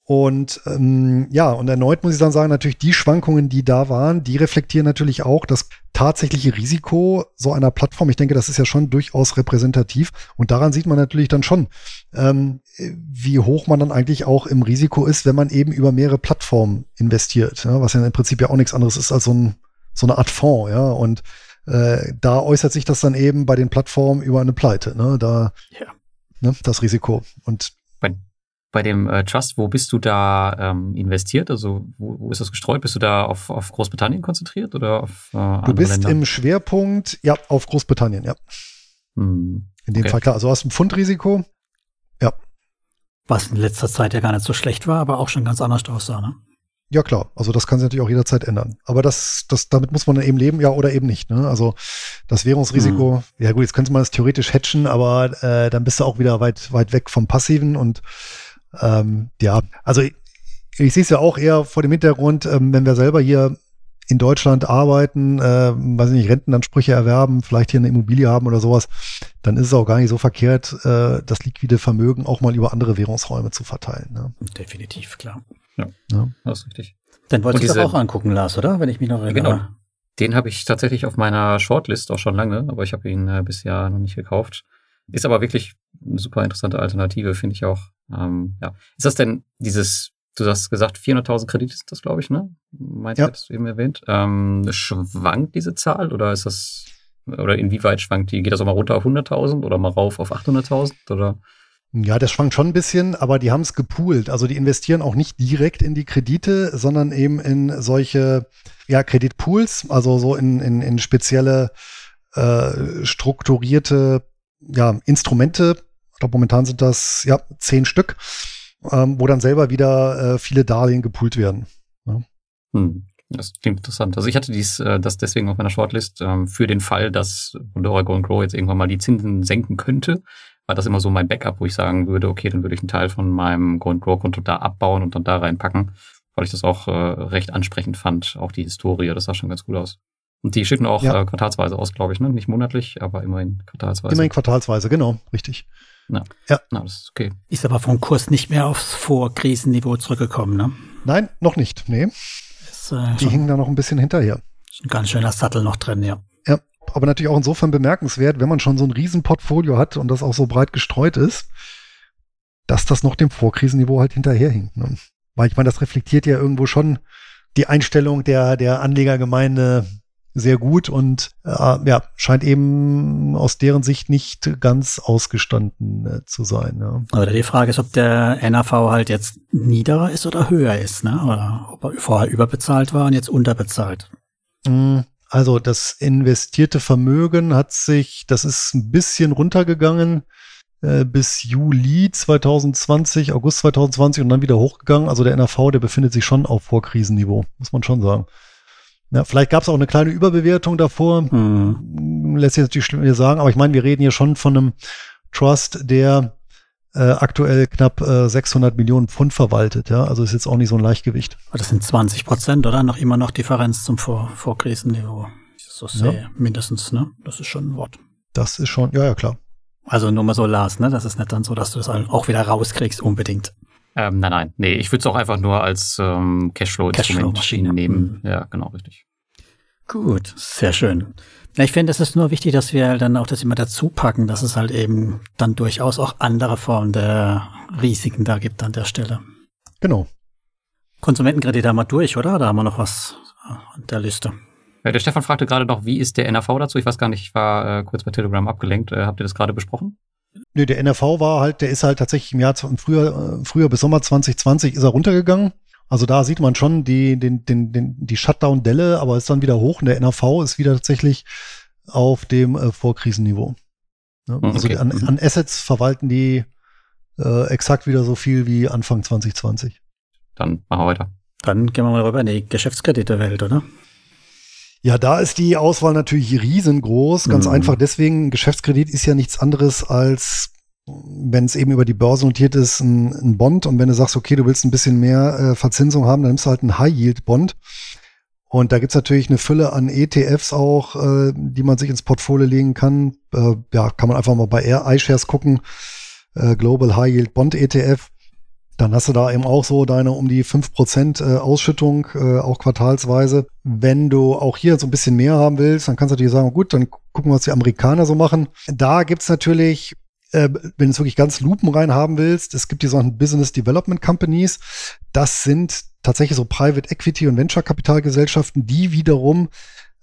Und ähm, ja, und erneut muss ich dann sagen, natürlich die Schwankungen, die da waren, die reflektieren natürlich auch das tatsächliche Risiko so einer Plattform. Ich denke, das ist ja schon durchaus repräsentativ. Und daran sieht man natürlich dann schon, ähm, wie hoch man dann eigentlich auch im Risiko ist, wenn man eben über mehrere Plattformen investiert. Ja, was ja im Prinzip ja auch nichts anderes ist als so, ein, so eine Art Fonds. Ja, und äh, da äußert sich das dann eben bei den Plattformen über eine Pleite. Ne? Da, Ja. ne, das Risiko. Und Bei, bei dem äh, Trust, wo bist du da ähm, investiert? Also wo, wo ist das gestreut? Bist du da auf, auf Großbritannien konzentriert oder auf äh, du andere bist Länder? im Schwerpunkt, ja, auf Großbritannien, ja. Hm. In dem Okay. Fall klar. Also du hast ein Pfundrisiko. Was in letzter Zeit ja gar nicht so schlecht war, aber auch schon ganz anders aussah, ne? Ja, klar. Also das kann sich natürlich auch jederzeit ändern. Aber das, das, damit muss man eben leben, ja oder eben nicht. Ne? Also das Währungsrisiko, ja gut, jetzt könnte man das theoretisch hatchen, aber äh, dann bist du auch wieder weit, weit weg vom Passiven und ähm, ja, also ich, ich sehe es ja auch eher vor dem Hintergrund, ähm, wenn wir selber hier in Deutschland arbeiten, äh, weiß ich nicht, Rentenansprüche erwerben, vielleicht hier eine Immobilie haben oder sowas, dann ist es auch gar nicht so verkehrt, äh, das liquide Vermögen auch mal über andere Währungsräume zu verteilen. Ne? Definitiv, klar. Ne? Das ist richtig. Den wolltest du doch auch angucken, Lars, oder? Wenn ich mich noch erinnere. Genau. Den habe ich tatsächlich auf meiner Shortlist auch schon lange, aber ich habe ihn äh, bisher noch nicht gekauft. Ist aber wirklich eine super interessante Alternative, finde ich auch. Ähm, ja. Ist das denn dieses, du hast gesagt, 400.000 Kredite sind das, glaube ich, ne? Meinst Ja. du eben erwähnt? Ähm, schwankt diese Zahl oder ist das, oder inwieweit schwankt die? Geht das auch mal runter auf 100.000 oder mal rauf auf 800.000 oder? Ja, das schwankt schon ein bisschen, aber die haben es gepoolt. Also die investieren auch nicht direkt in die Kredite, sondern eben in solche ja, Kreditpools, also so in, in, in spezielle äh, strukturierte ja, Instrumente. glaube, momentan sind das ja zehn Stück, ähm, wo dann selber wieder äh, viele Darlehen gepoolt werden. Ja. Hm. Das klingt interessant. Also ich hatte dies, äh, das deswegen auf meiner Shortlist ähm, für den Fall, dass Pandora Go Grow jetzt irgendwann mal die Zinsen senken könnte. War das immer so mein Backup, wo ich sagen würde, okay, dann würde ich einen Teil von meinem Go Grow Konto da abbauen und dann da reinpacken, weil ich das auch äh, recht ansprechend fand. Auch die Historie, das sah schon ganz gut aus. Und die schicken auch ja. äh, quartalsweise aus, glaube ich, ne? Nicht monatlich, aber immerhin quartalsweise. Immerhin quartalsweise, genau, richtig. Ja. ja. Na, das ist okay. Ist aber vom Kurs nicht mehr aufs Vorkrisenniveau zurückgekommen, ne? Nein, noch nicht, nee. Ist, äh, die hingen da noch ein bisschen hinterher. Ist ein ganz schöner Sattel noch drin, ja. Aber natürlich auch insofern bemerkenswert, wenn man schon so ein Riesenportfolio hat und das auch so breit gestreut ist, dass das noch dem Vorkrisenniveau halt hinterherhinkt. Ne? Weil ich meine, das reflektiert ja irgendwo schon die Einstellung der, der Anlegergemeinde sehr gut und äh, ja, scheint eben aus deren Sicht nicht ganz ausgestanden äh, zu sein. Ja. Oder die Frage ist, ob der NAV halt jetzt niederer ist oder höher ist, ne? Oder ob er vorher überbezahlt war und jetzt unterbezahlt. Mm, also das investierte Vermögen hat sich, das ist ein bisschen runtergegangen äh, bis Juli 2020, August 2020 und dann wieder hochgegangen. Also der NAV, der befindet sich schon auf Vorkrisenniveau, muss man schon sagen. Ja, vielleicht gab es auch eine kleine Überbewertung davor. Mhm. Lässt sich natürlich schwer sagen, aber ich meine, wir reden hier schon von einem Trust, der äh, aktuell knapp äh, 600 Millionen Pfund verwaltet. Ja, also ist jetzt auch nicht so ein Leichtgewicht. Das sind 20 Prozent, oder? Noch immer noch Differenz zum Vor Vorkrisenniveau. So sehe, ja. mindestens, ne? Das ist schon ein Wort. Das ist schon, ja, ja, klar. Also nur mal so Lars, ne? Das ist nicht dann so, dass du das auch wieder rauskriegst, unbedingt. Ähm, nein, nein, nee, ich würde es auch einfach nur als ähm, Cashflow-Instrument Cashflow nehmen. Mhm. Ja, genau, richtig. Gut, sehr schön. Ja, ich finde, es ist nur wichtig, dass wir dann auch das immer dazu packen, dass es halt eben dann durchaus auch andere Formen der Risiken da gibt an der Stelle. Genau. Konsumentenkredit haben wir durch, oder? Da haben wir noch was an der Liste. Ja, der Stefan fragte gerade noch, wie ist der NRV dazu? Ich weiß gar nicht, ich war äh, kurz bei Telegram abgelenkt. Äh, habt ihr das gerade besprochen? Nö, der NRV war halt, der ist halt tatsächlich im Jahr im Frühjahr, äh, Frühjahr bis Sommer 2020 ist er runtergegangen. Also da sieht man schon die, den, den, den, die Shutdown-Delle, aber ist dann wieder hoch und der NRV ist wieder tatsächlich auf dem äh, Vorkrisenniveau. Ja, hm, also okay. an, an Assets verwalten die äh, exakt wieder so viel wie Anfang 2020. Dann machen wir weiter. Dann gehen wir mal rüber in die Geschäftskreditewelt, oder? Ja, da ist die Auswahl natürlich riesengroß. Ganz mhm. einfach deswegen, Geschäftskredit ist ja nichts anderes als, wenn es eben über die Börse notiert ist, ein, ein, Bond. Und wenn du sagst, okay, du willst ein bisschen mehr äh, Verzinsung haben, dann nimmst du halt einen High-Yield-Bond. Und da gibt's natürlich eine Fülle an ETFs auch, äh, die man sich ins Portfolio legen kann. Äh, ja, kann man einfach mal bei iShares gucken. Äh, Global High Yield Bond ETF dann hast du da eben auch so deine um die fünf Prozent äh, Ausschüttung, äh, auch quartalsweise. Wenn du auch hier so ein bisschen mehr haben willst, dann kannst du natürlich sagen, gut, dann gucken wir, was die Amerikaner so machen. Da gibt's natürlich äh, wenn du es wirklich ganz lupenrein haben willst, es gibt die sogenannten Business Development Companies. Das sind tatsächlich so Private Equity und Venture Kapitalgesellschaften, die wiederum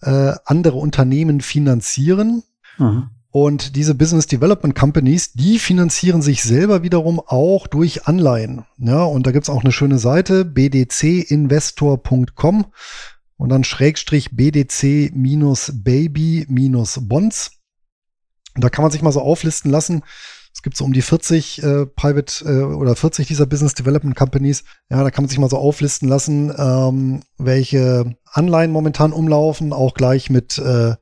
äh, andere Unternehmen finanzieren. Mhm. Und diese Business Development Companies, die finanzieren sich selber wiederum auch durch Anleihen. Ja, und da gibt's auch eine schöne Seite, bdcinvestor.com und dann Schrägstrich bdc-baby-bonds. Da kann man sich mal so auflisten lassen. Es gibt so um die 40 äh, Private äh, oder 40 dieser Business Development Companies. Ja, da kann man sich mal so auflisten lassen, ähm, welche Anleihen momentan umlaufen, auch gleich mit, äh,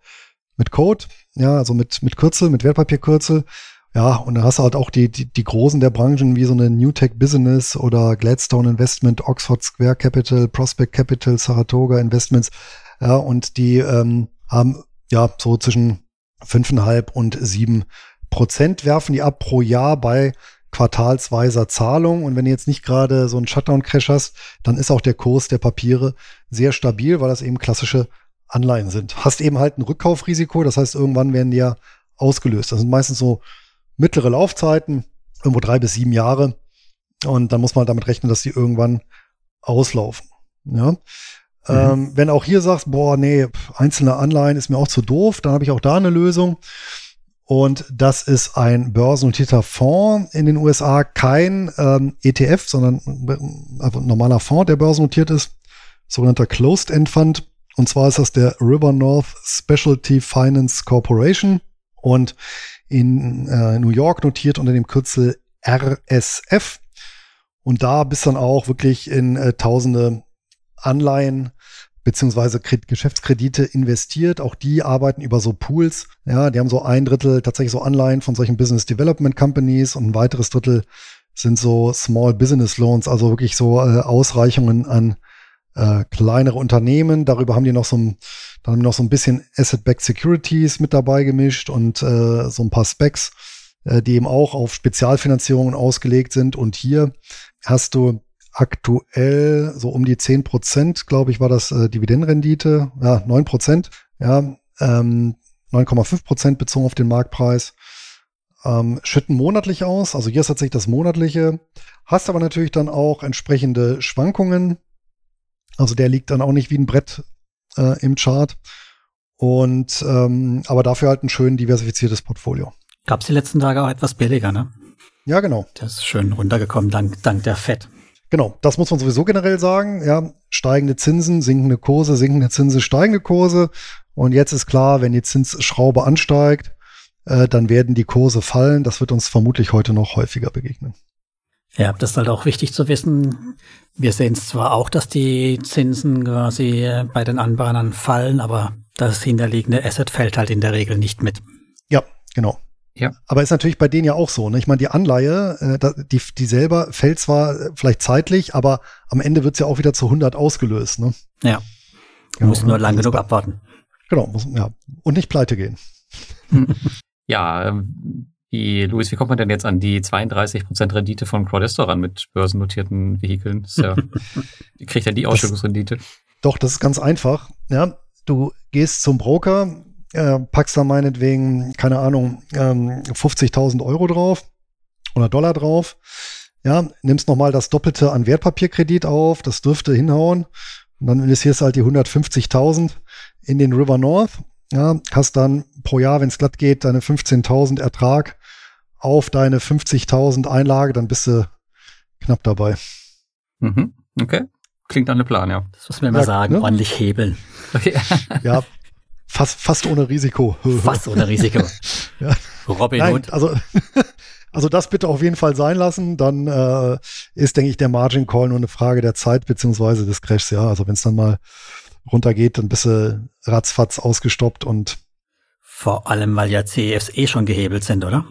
mit Code ja, also mit, mit Kürzel, mit Wertpapierkürzel. Ja, und dann hast du halt auch die, die, die Großen der Branchen wie so eine New Tech Business oder Gladstone Investment, Oxford Square Capital, Prospect Capital, Saratoga Investments. Ja, und die ähm, haben ja so zwischen fünfeinhalb und sieben Prozent werfen die ab pro Jahr bei quartalsweiser Zahlung. Und wenn du jetzt nicht gerade so einen Shutdown-Crash hast, dann ist auch der Kurs der Papiere sehr stabil, weil das eben klassische Anleihen sind. Hast eben halt ein Rückkaufrisiko, das heißt, irgendwann werden die ja ausgelöst. Das sind meistens so mittlere Laufzeiten, irgendwo drei bis sieben Jahre. Und dann muss man damit rechnen, dass die irgendwann auslaufen. Ja. Mhm. Ähm, wenn auch hier sagst, boah, nee, einzelne Anleihen ist mir auch zu doof, dann habe ich auch da eine Lösung. Und das ist ein börsennotierter Fonds in den USA, kein ähm, ETF, sondern ein normaler Fonds, der börsennotiert ist, sogenannter Closed-End Fund. Und zwar ist das der River North Specialty Finance Corporation. und in äh, New York notiert unter dem Kürzel RSF. Und da bist dann auch wirklich in äh, tausende Anleihen beziehungsweise Geschäftskredite investiert. Auch die arbeiten über so Pools. Ja, die haben so ein Drittel tatsächlich so Anleihen von solchen Business Development Companies und ein weiteres Drittel sind so Small Business Loans, also wirklich so äh, Ausreichungen an äh, kleinere Unternehmen. Darüber haben die noch so ein, dann haben noch so ein bisschen Asset-Backed Securities mit dabei gemischt und äh, so ein paar Specs, äh, die eben auch auf Spezialfinanzierungen ausgelegt sind. Und hier hast du aktuell so um die 10 Prozent, glaube ich, war das äh, Dividendenrendite. Ja, 9 Prozent. Ja, ähm, 9,5 Prozent bezogen auf den Marktpreis. Ähm, schütten monatlich aus. Also hier ist tatsächlich das monatliche. Hast aber natürlich dann auch entsprechende Schwankungen. Also der liegt dann auch nicht wie ein Brett äh, im Chart. Und ähm, aber dafür halt ein schön diversifiziertes Portfolio. Gab es die letzten Tage auch etwas billiger, ne? Ja, genau. Das ist schön runtergekommen, dank, dank der FED. Genau, das muss man sowieso generell sagen. Ja, steigende Zinsen, sinkende Kurse, sinkende Zinsen, steigende Kurse. Und jetzt ist klar, wenn die Zinsschraube ansteigt, äh, dann werden die Kurse fallen. Das wird uns vermutlich heute noch häufiger begegnen. Ja, das ist halt auch wichtig zu wissen. Wir sehen es zwar auch, dass die Zinsen quasi bei den Anbahnern fallen, aber das hinterliegende Asset fällt halt in der Regel nicht mit. Ja, genau. Ja. Aber ist natürlich bei denen ja auch so. Ne? Ich meine, die Anleihe, äh, die, die selber fällt zwar äh, vielleicht zeitlich, aber am Ende wird es ja auch wieder zu 100 ausgelöst. Ne? Ja. Du genau, musst nur ne? lang genug abwarten. Genau, muss, ja. Und nicht pleite gehen. ja, ähm, wie, Luis, wie kommt man denn jetzt an die 32% Rendite von Crowdesto ran mit börsennotierten Vehikeln? Ja, wie kriegt er die Ausschüttungsrendite? Doch, das ist ganz einfach. Ja, du gehst zum Broker, äh, packst da meinetwegen, keine Ahnung, ähm, 50.000 Euro drauf oder Dollar drauf. Ja, nimmst nochmal das Doppelte an Wertpapierkredit auf, das dürfte hinhauen. Und dann investierst du halt die 150.000 in den River North. Ja, hast dann pro Jahr, wenn es glatt geht, deine 15.000 Ertrag auf deine 50.000 Einlage, dann bist du knapp dabei. Mhm. Okay. Klingt an der Plan, ja. Das muss man immer ja, sagen, ne? ordentlich hebeln. Okay. ja, Fast, fast ohne Risiko. Fast ohne Risiko. ja. Robin Nein, Hood. Also, also das bitte auf jeden Fall sein lassen. Dann äh, ist, denke ich, der Margin Call nur eine Frage der Zeit beziehungsweise des Crashs. Ja, also wenn es dann mal runtergeht, dann bist du ratzfatz ausgestoppt und vor allem, weil ja CEFs eh schon gehebelt sind, oder?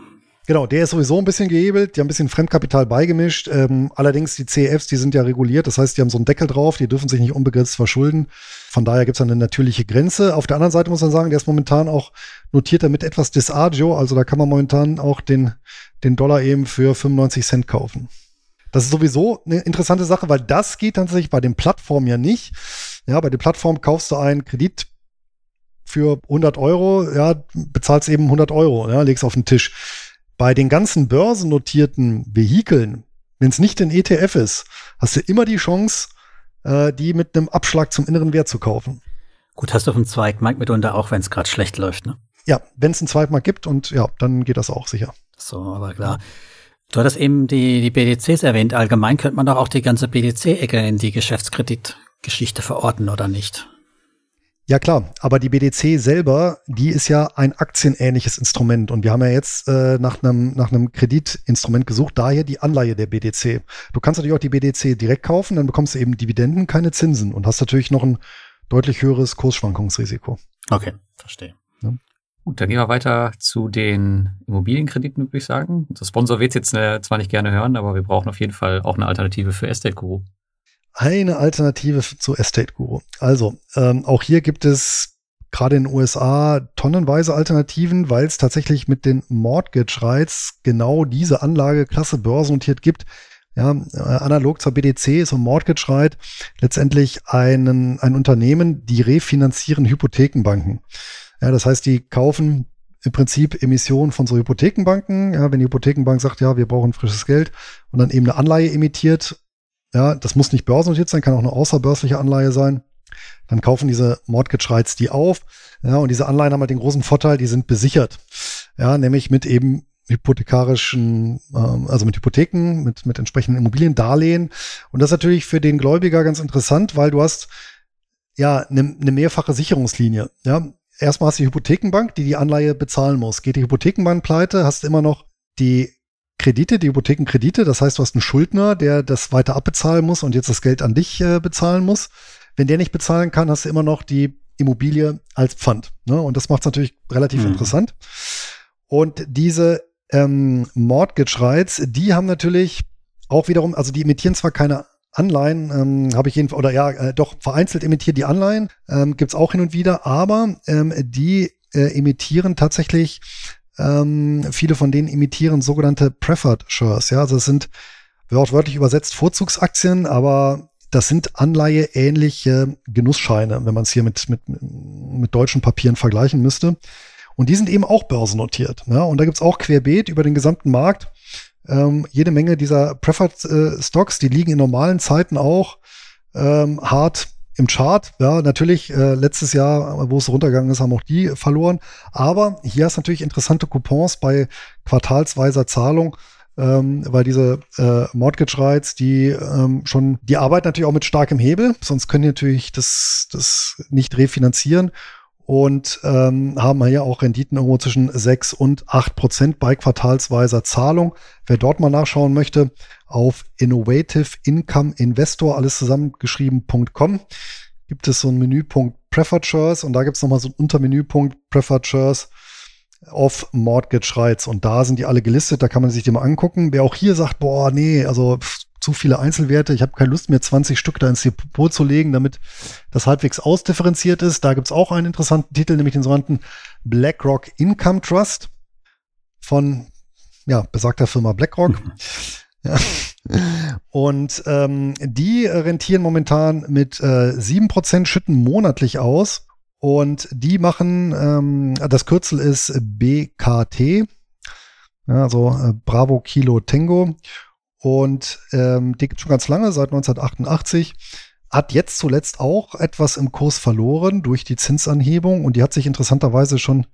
Genau, der ist sowieso ein bisschen gehebelt, die haben ein bisschen Fremdkapital beigemischt. Ähm, allerdings die CEFs, die sind ja reguliert, das heißt, die haben so einen Deckel drauf, die dürfen sich nicht unbegrenzt verschulden. Von daher gibt es eine natürliche Grenze. Auf der anderen Seite muss man sagen, der ist momentan auch notiert damit etwas Disagio, also da kann man momentan auch den, den Dollar eben für 95 Cent kaufen. Das ist sowieso eine interessante Sache, weil das geht tatsächlich bei den Plattformen ja nicht. Ja, bei den Plattformen kaufst du einen Kredit für 100 Euro, ja, bezahlst eben 100 Euro, ja, legst auf den Tisch bei den ganzen börsennotierten Vehikeln, wenn es nicht ein ETF ist, hast du immer die Chance, äh, die mit einem Abschlag zum inneren Wert zu kaufen. Gut, hast du auf dem Zweitmarkt mitunter auch, wenn es gerade schlecht läuft, ne? Ja, wenn es einen Zweitmarkt gibt und ja, dann geht das auch sicher. So, aber klar. Du hattest eben die, die BDCs erwähnt. Allgemein könnte man doch auch die ganze BDC-Ecke in die Geschäftskreditgeschichte verorten, oder nicht? Ja klar, aber die BDC selber, die ist ja ein aktienähnliches Instrument und wir haben ja jetzt äh, nach einem nach einem Kreditinstrument gesucht, daher die Anleihe der BDC. Du kannst natürlich auch die BDC direkt kaufen, dann bekommst du eben Dividenden, keine Zinsen und hast natürlich noch ein deutlich höheres Kursschwankungsrisiko. Okay, verstehe. Ja. Gut, dann gehen wir weiter zu den Immobilienkrediten, würde ich sagen. Der Sponsor wird es jetzt äh, zwar nicht gerne hören, aber wir brauchen auf jeden Fall auch eine Alternative für Estate Guru eine Alternative zu Estate Guru. Also, ähm, auch hier gibt es gerade in den USA tonnenweise Alternativen, weil es tatsächlich mit den Mortgage Rights genau diese Anlageklasse börsennotiert gibt. Ja, äh, analog zur BDC ist ein Mortgage Right letztendlich einen, ein Unternehmen, die refinanzieren Hypothekenbanken. Ja, das heißt, die kaufen im Prinzip Emissionen von so Hypothekenbanken. Ja, wenn die Hypothekenbank sagt, ja, wir brauchen frisches Geld und dann eben eine Anleihe emittiert, ja, das muss nicht börsennotiert sein, kann auch eine außerbörsliche Anleihe sein. Dann kaufen diese Mortgage Rights die auf. Ja, und diese Anleihen haben halt den großen Vorteil, die sind besichert. Ja, nämlich mit eben hypothekarischen, ähm, also mit Hypotheken, mit, mit entsprechenden Immobiliendarlehen. Und das ist natürlich für den Gläubiger ganz interessant, weil du hast ja eine, eine mehrfache Sicherungslinie. Ja, erstmal hast du die Hypothekenbank, die die Anleihe bezahlen muss. Geht die Hypothekenbank pleite, hast du immer noch die Kredite, die Hypothekenkredite. Das heißt, du hast einen Schuldner, der das weiter abbezahlen muss und jetzt das Geld an dich äh, bezahlen muss. Wenn der nicht bezahlen kann, hast du immer noch die Immobilie als Pfand. Ne? Und das macht es natürlich relativ mhm. interessant. Und diese ähm, Mortgage Rights, die haben natürlich auch wiederum, also die emittieren zwar keine Anleihen, ähm, habe ich jedenfalls, oder ja, äh, doch vereinzelt emittiert die Anleihen, ähm, gibt es auch hin und wieder, aber ähm, die äh, emittieren tatsächlich, ähm, viele von denen emittieren sogenannte Preferred Shares, ja, also es sind wortwörtlich übersetzt Vorzugsaktien, aber das sind anleiheähnliche Genussscheine, wenn man es hier mit, mit, mit deutschen Papieren vergleichen müsste. Und die sind eben auch börsennotiert. Ne? Und da gibt's auch querbeet über den gesamten Markt ähm, jede Menge dieser Preferred äh, Stocks, die liegen in normalen Zeiten auch ähm, hart im Chart. Ja, natürlich, äh, letztes Jahr, wo es runtergegangen ist, haben auch die verloren. Aber hier hast du natürlich interessante Coupons bei quartalsweiser Zahlung. Ähm, weil diese äh, Mortgage Rights, die ähm, schon, die arbeiten natürlich auch mit starkem Hebel, sonst können die natürlich das, das nicht refinanzieren und ähm, haben hier auch Renditen irgendwo zwischen 6 und 8 Prozent bei quartalsweiser Zahlung. Wer dort mal nachschauen möchte, auf Innovative Income Investor, alles zusammengeschrieben.com, gibt es so einen Menüpunkt Preferred Shares und da gibt es nochmal so einen Untermenüpunkt Preferred Shares of Mortgage Rights und da sind die alle gelistet, da kann man sich die mal angucken. Wer auch hier sagt, boah, nee, also pff, zu viele Einzelwerte. Ich habe keine Lust mehr, 20 Stück da ins Depot zu legen, damit das halbwegs ausdifferenziert ist. Da gibt's auch einen interessanten Titel, nämlich den sogenannten BlackRock Income Trust von ja, besagter Firma BlackRock. Mhm. Ja. Und ähm, die rentieren momentan mit äh, 7% Schütten monatlich aus. Und die machen, ähm, das Kürzel ist BKT, ja, also äh, Bravo Kilo Tango. Und ähm, die gibt schon ganz lange, seit 1988. Hat jetzt zuletzt auch etwas im Kurs verloren durch die Zinsanhebung und die hat sich interessanterweise schon,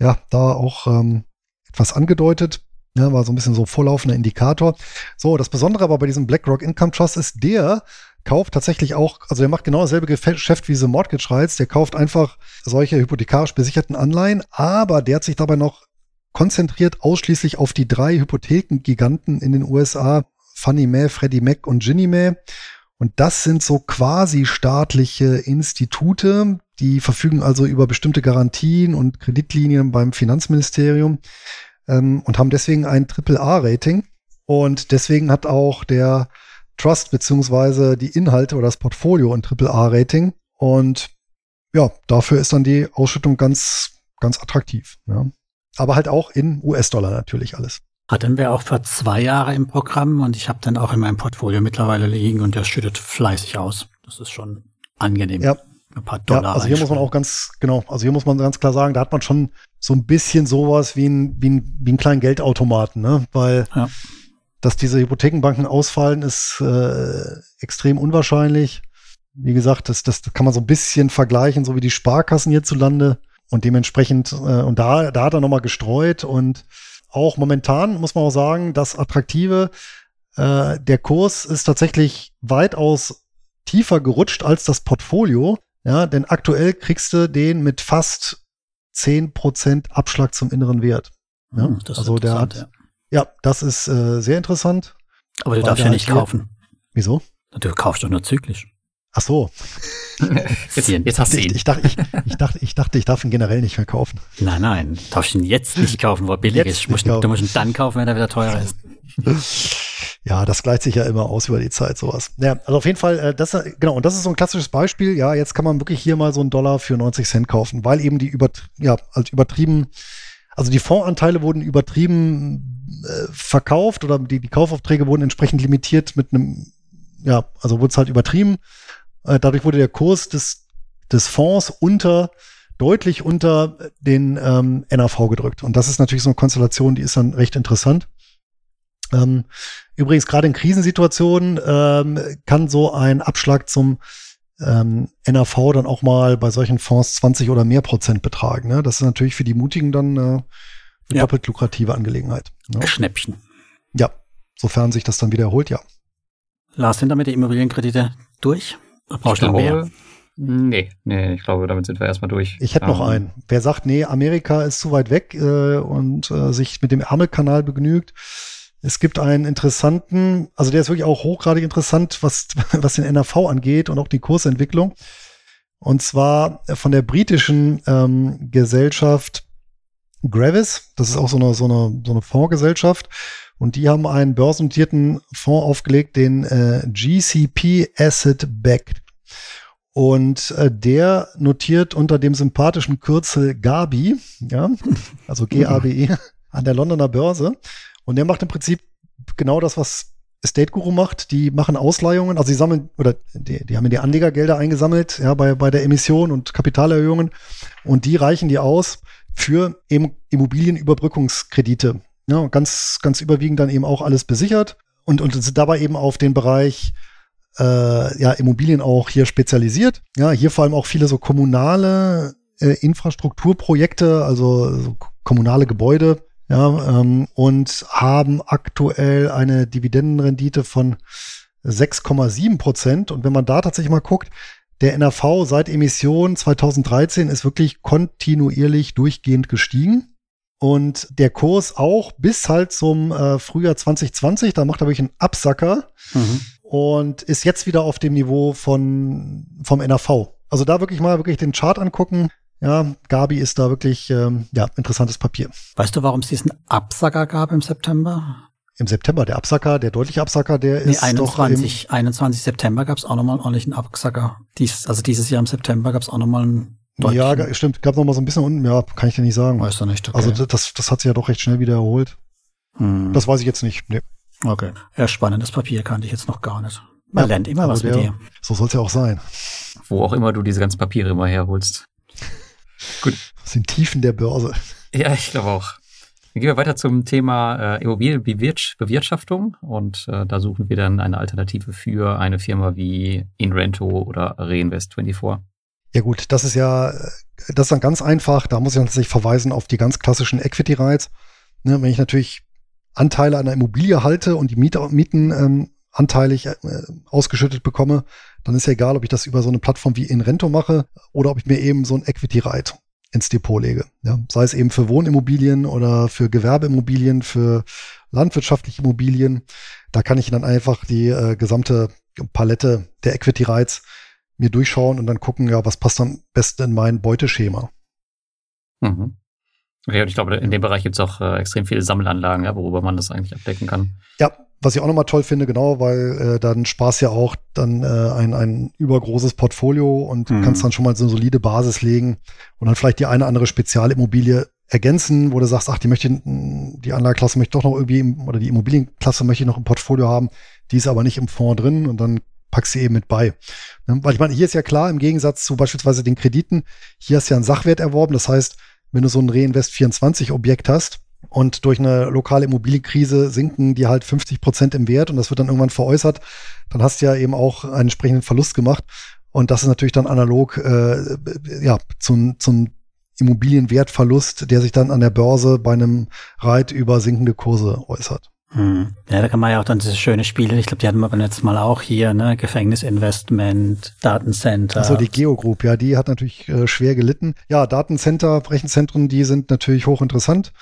ja, da auch ähm, etwas angedeutet. Ja, war so ein bisschen so vorlaufender Indikator. So, das Besondere aber bei diesem BlackRock Income Trust ist, der kauft tatsächlich auch, also der macht genau dasselbe Geschäft wie diese Mortgage Rights, der kauft einfach solche hypothekarisch besicherten Anleihen, aber der hat sich dabei noch konzentriert ausschließlich auf die drei Hypothekengiganten in den USA, Fannie Mae, Freddie Mac und Ginnie Mae. Und das sind so quasi staatliche Institute, die verfügen also über bestimmte Garantien und Kreditlinien beim Finanzministerium ähm, und haben deswegen ein AAA-Rating. Und deswegen hat auch der Trust beziehungsweise die Inhalte oder das Portfolio ein AAA-Rating. Und ja, dafür ist dann die Ausschüttung ganz, ganz attraktiv. Ja aber halt auch in US-Dollar natürlich alles. Hatten wir auch für zwei Jahre im Programm und ich habe dann auch in meinem Portfolio mittlerweile liegen und der schüttet fleißig aus. Das ist schon angenehm. Ja. Ein paar Dollar. Ja, also hier muss man auch ganz, genau, also hier muss man ganz klar sagen, da hat man schon so ein bisschen sowas wie ein, wie ein, wie ein kleinen Geldautomaten, ne? Weil ja. dass diese Hypothekenbanken ausfallen, ist äh, extrem unwahrscheinlich. Wie gesagt, das, das kann man so ein bisschen vergleichen, so wie die Sparkassen hierzulande. Und dementsprechend, äh, und da, da hat er nochmal gestreut und auch momentan muss man auch sagen, das Attraktive, äh, der Kurs ist tatsächlich weitaus tiefer gerutscht als das Portfolio. Ja, denn aktuell kriegst du den mit fast zehn Prozent Abschlag zum inneren Wert. Ja, hm, also der hat, ja. ja. das ist äh, sehr interessant. Aber du darfst ja nicht kaufen. Wieso? Du kaufst doch nur zyklisch. Ach so. jetzt, jetzt hast du ihn. Ich, ich, dachte, ich, ich, dachte, ich dachte, ich darf ihn generell nicht mehr kaufen. Nein, nein, darfst ihn jetzt nicht kaufen, wo er billig jetzt ist. Musst, du musst ihn dann kaufen, wenn er wieder teurer ist. Ja, das gleicht sich ja immer aus über die Zeit, sowas. Ja, also auf jeden Fall, äh, das, genau, und das ist so ein klassisches Beispiel. Ja, jetzt kann man wirklich hier mal so einen Dollar für 90 Cent kaufen, weil eben die über, ja, als übertrieben, also die Fondsanteile wurden übertrieben äh, verkauft oder die, die Kaufaufträge wurden entsprechend limitiert mit einem, ja, also wurde es halt übertrieben. Äh, dadurch wurde der Kurs des, des Fonds unter deutlich unter den ähm, NAV gedrückt. Und das ist natürlich so eine Konstellation, die ist dann recht interessant. Ähm, übrigens, gerade in Krisensituationen ähm, kann so ein Abschlag zum ähm, NAV dann auch mal bei solchen Fonds 20 oder mehr Prozent betragen. Ne? Das ist natürlich für die Mutigen dann äh, eine ja. doppelt lukrative Angelegenheit. Ne? Schnäppchen. Ja, sofern sich das dann wieder erholt, ja. Lars, sind damit die Immobilienkredite durch? Brauchst du mehr? Nee, nee, ich glaube, damit sind wir erstmal durch. Ich hätte noch Ähm, einen. Wer sagt, nee, Amerika ist zu weit weg äh, und äh, sich mit dem Ärmelkanal begnügt. Es gibt einen interessanten, also der ist wirklich auch hochgradig interessant, was, was den NAV angeht und auch die Kursentwicklung. Und zwar von der britischen ähm, Gesellschaft Gravis. Das ist auch so eine, so eine, so eine Fondsgesellschaft. Und die haben einen börsennotierten Fonds aufgelegt, den äh, GCP Asset Backed. Und äh, der notiert unter dem sympathischen Kürzel Gabi, ja, also G-A-B-E, an der Londoner Börse. Und der macht im Prinzip genau das, was Estate Guru macht. Die machen Ausleihungen, also sie sammeln, oder die, die haben die Anlegergelder eingesammelt, ja, bei, bei der Emission und Kapitalerhöhungen. Und die reichen die aus für Immobilienüberbrückungskredite. Ja, und ganz, ganz überwiegend dann eben auch alles besichert und, und sind dabei eben auf den Bereich äh, ja, Immobilien auch hier spezialisiert. Ja, hier vor allem auch viele so kommunale äh, Infrastrukturprojekte, also so kommunale Gebäude, ja, ähm, und haben aktuell eine Dividendenrendite von 6,7 Prozent. Und wenn man da tatsächlich mal guckt, der NRV seit Emission 2013 ist wirklich kontinuierlich durchgehend gestiegen. Und der Kurs auch bis halt zum äh, Frühjahr 2020, da macht er wirklich einen Absacker Mhm. und ist jetzt wieder auf dem Niveau von, vom NAV. Also da wirklich mal wirklich den Chart angucken. Ja, Gabi ist da wirklich, ähm, ja, interessantes Papier. Weißt du, warum es diesen Absacker gab im September? Im September, der Absacker, der deutliche Absacker, der Nee, ist 21, 21 September gab es auch nochmal einen ordentlichen Absacker. Dies, also dieses Jahr im September gab es auch nochmal einen im, ja, stimmt, gab noch mal so ein bisschen unten, ja, kann ich dir nicht sagen. Weißt du nicht, okay. Also das, das hat sich ja doch recht schnell wieder erholt. Hm. Das weiß ich jetzt nicht. Nee. okay. Ja, spannendes Papier kannte ich jetzt noch gar nicht. Man Ja, lernt immer was mit der- dir. So soll es ja auch sein. Wo auch immer du diese ganzen Papiere immer herholst. Gut. Das sind Tiefen der Börse. Ja, ich glaube auch. Dann gehen wir weiter zum Thema äh, Immobilienbewirtschaftung und äh, da suchen wir dann eine Alternative für eine Firma wie Inrento oder Reinvest24. Ja gut, das ist ja, äh, das ist dann ganz einfach. Da muss ich tatsächlich verweisen auf die ganz klassischen Equity Rights. Ne, wenn ich natürlich Anteile an einer Immobilie halte und die Mieter, Mieten ähm, anteilig äh, ausgeschüttet bekomme, dann ist ja egal, ob ich das über so eine Plattform wie Inrento mache oder ob ich mir eben so ein Equity Right ins Depot lege. Ja, sei es eben für Wohnimmobilien oder für Gewerbeimmobilien, für landwirtschaftliche Immobilien. Da kann ich dann einfach die äh, gesamte Palette der Equity Rights mir durchschauen und dann gucken, ja, was passt am besten in mein Beuteschema. Mhm. Okay, und ich glaube, in dem Bereich gibt es auch äh, extrem viele Sammelanlagen, ja, worüber man das eigentlich abdecken kann. Ja, was ich auch nochmal toll finde, genau, weil äh, dann Spaß ja auch dann äh, ein, ein übergroßes Portfolio und du Mhm. kannst dann schon mal so eine solide Basis legen und dann vielleicht die eine andere Spezialimmobilie ergänzen, wo du sagst, ach, die möchte ich, mh, die Anlageklasse möchte ich doch noch irgendwie, im, oder die Immobilienklasse möchte ich noch im Portfolio haben, die ist aber nicht im Fonds drin und dann packst sie eben mit bei. Ne? Weil ich meine, hier ist ja klar, im Gegensatz zu beispielsweise den Krediten, hier hast du ja einen Sachwert erworben, das heißt, wenn du so ein Reinvest 24 Objekt hast und durch eine lokale Immobilienkrise sinken die halt 50 Prozent im Wert und das wird dann irgendwann veräußert, dann hast du ja eben auch einen entsprechenden Verlust gemacht. Und das ist natürlich dann analog äh, ja, zum, zum Immobilienwertverlust, der sich dann an der Börse bei einem Reit über sinkende Kurse äußert. Hm. Ja, da kann man ja auch dann diese schöne Spiele, ich glaube, die hatten wir beim letzten Mal auch hier, ne? Gefängnisinvestment, Datencenter. Also die Geo Group, ja, die hat natürlich äh, schwer gelitten. Ja, Datencenter, Rechenzentren, die sind natürlich hochinteressant.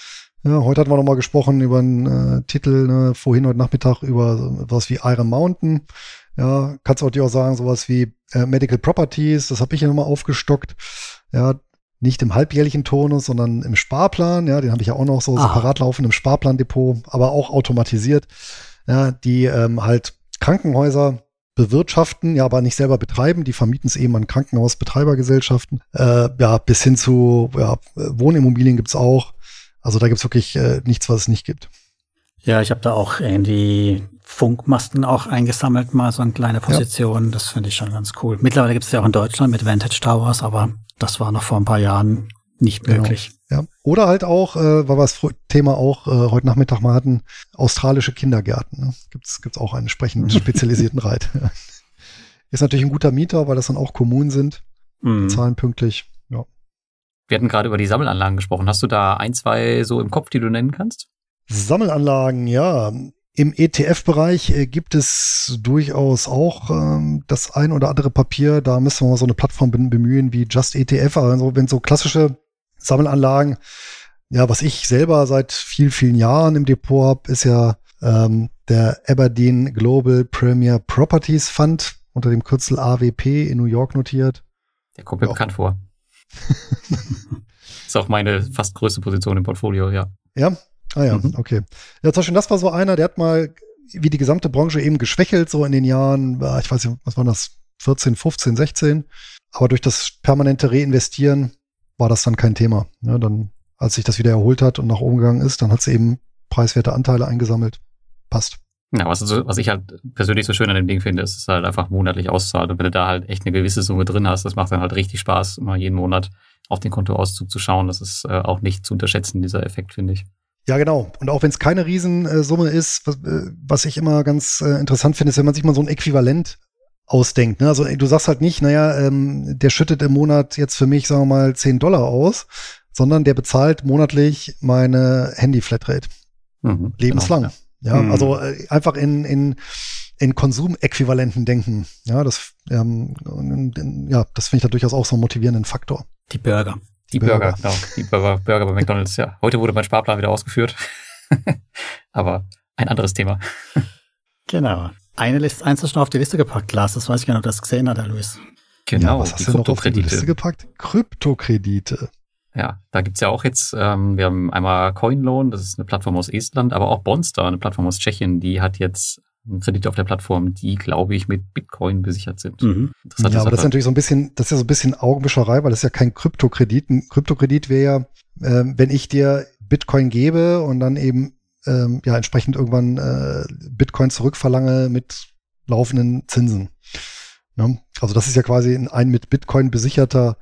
Ja, heute hatten wir noch mal gesprochen über einen äh, Titel, ne, vorhin heute Nachmittag über was wie Iron Mountain. Ja, kannst du natürlich auch sagen, sowas wie äh, Medical Properties, das habe ich ja nochmal aufgestockt. Ja, nicht im halbjährlichen Tonus, sondern im Sparplan. Ja, den habe ich ja auch noch so Ah. separat laufen im Sparplandepot, aber auch automatisiert. Ja, die ähm, halt Krankenhäuser bewirtschaften, ja, aber nicht selber betreiben. Die vermieten es eben an Krankenhausbetreibergesellschaften. Äh, ja, bis hin zu ja, Wohnimmobilien gibt's auch. Also da gibt's wirklich äh, nichts, was es nicht gibt. Ja, ich habe da auch irgendwie Funkmasten auch eingesammelt, mal so eine kleine Position. Das finde ich schon ganz cool. Mittlerweile gibt es ja auch in Deutschland mit Vantage Towers, aber das war noch vor ein paar Jahren nicht Genau. möglich. Ja. Oder halt auch, äh, weil wir das Thema auch äh, heute Nachmittag mal hatten, australische Kindergärten. Ne? Gibt's gibt's auch einen entsprechend spezialisierten Reit. Ist natürlich ein guter Mieter, weil das dann auch Kommunen sind, Mhm. zahlen pünktlich. Ja. Wir hatten gerade über die Sammelanlagen gesprochen. Hast du da ein, zwei so im Kopf, die du nennen kannst? Sammelanlagen, ja. Im ETF-Bereich äh, gibt es durchaus auch ähm, das ein oder andere Papier. Da müssen wir mal so eine Plattform bemühen wie Just ETF. Also wenn so klassische Sammelanlagen, ja, was ich selber seit vielen, vielen Jahren im Depot habe, ist ja ähm, der Aberdeen Global Premier Properties Fund unter dem Kürzel AWP in New York notiert. Der kommt mir ja. bekannt vor. ist auch meine fast größte Position im Portfolio, ja. Ja, Ah ja, mhm. okay. Ja, zum Beispiel, das war so einer, der hat mal wie die gesamte Branche eben geschwächelt, so in den Jahren, ich weiß nicht, was war das, 14, 15, 16. Aber durch das permanente Reinvestieren war das dann kein Thema. Ja, dann, als sich das wieder erholt hat und nach oben gegangen ist, dann hat sie eben preiswerte Anteile eingesammelt. Passt. Ja, was, was ich halt persönlich so schön an dem Ding finde, ist, dass es halt einfach monatlich auszahlt. Und wenn du da halt echt eine gewisse Summe drin hast, das macht dann halt richtig Spaß, immer jeden Monat auf den Kontoauszug zu schauen. Das ist äh, auch nicht zu unterschätzen, dieser Effekt, finde ich. Ja, genau. Und auch wenn es keine Riesensumme ist, was, äh, was ich immer ganz äh, interessant finde, ist, wenn man sich mal so ein Äquivalent ausdenkt. Ne? Also du sagst halt nicht, naja, ähm, der schüttet im Monat jetzt für mich, sagen wir mal, 10 Dollar aus, sondern der bezahlt monatlich meine Handy-Flatrate. Mhm, Lebenslang. Genau, ja, ja mhm. also äh, einfach in, in, in Konsumäquivalenten denken. Ja, das, ähm, ja, das finde ich da durchaus auch so einen motivierenden Faktor. Die Burger. Die Burger, Burger genau. Die Burger, Burger bei McDonalds, ja. Heute wurde mein Sparplan wieder ausgeführt. Aber ein anderes Thema. genau. Eine Liste, eins ist schon auf die Liste gepackt, Lars. Das weiß ich gar nicht, ob das gesehen hat, Herr Luis. Genau, ja, was hast du noch auf die Liste gepackt? Kryptokredite. Ja, da gibt's ja auch jetzt, ähm, wir haben einmal CoinLoan, das ist eine Plattform aus Estland, aber auch Bonster, eine Plattform aus Tschechien, die hat jetzt Kredite auf der Plattform, die, glaube ich, mit Bitcoin besichert sind. Mhm. Ja, aber das ist natürlich so ein bisschen, das ist ja so ein bisschen Augenwischerei, weil das ist ja kein Kryptokredit. Ein Kryptokredit wäre ja, äh, wenn ich dir Bitcoin gebe und dann eben ähm, ja entsprechend irgendwann äh, Bitcoin zurückverlange mit laufenden Zinsen. Ja? Also das ist ja quasi ein mit Bitcoin besicherter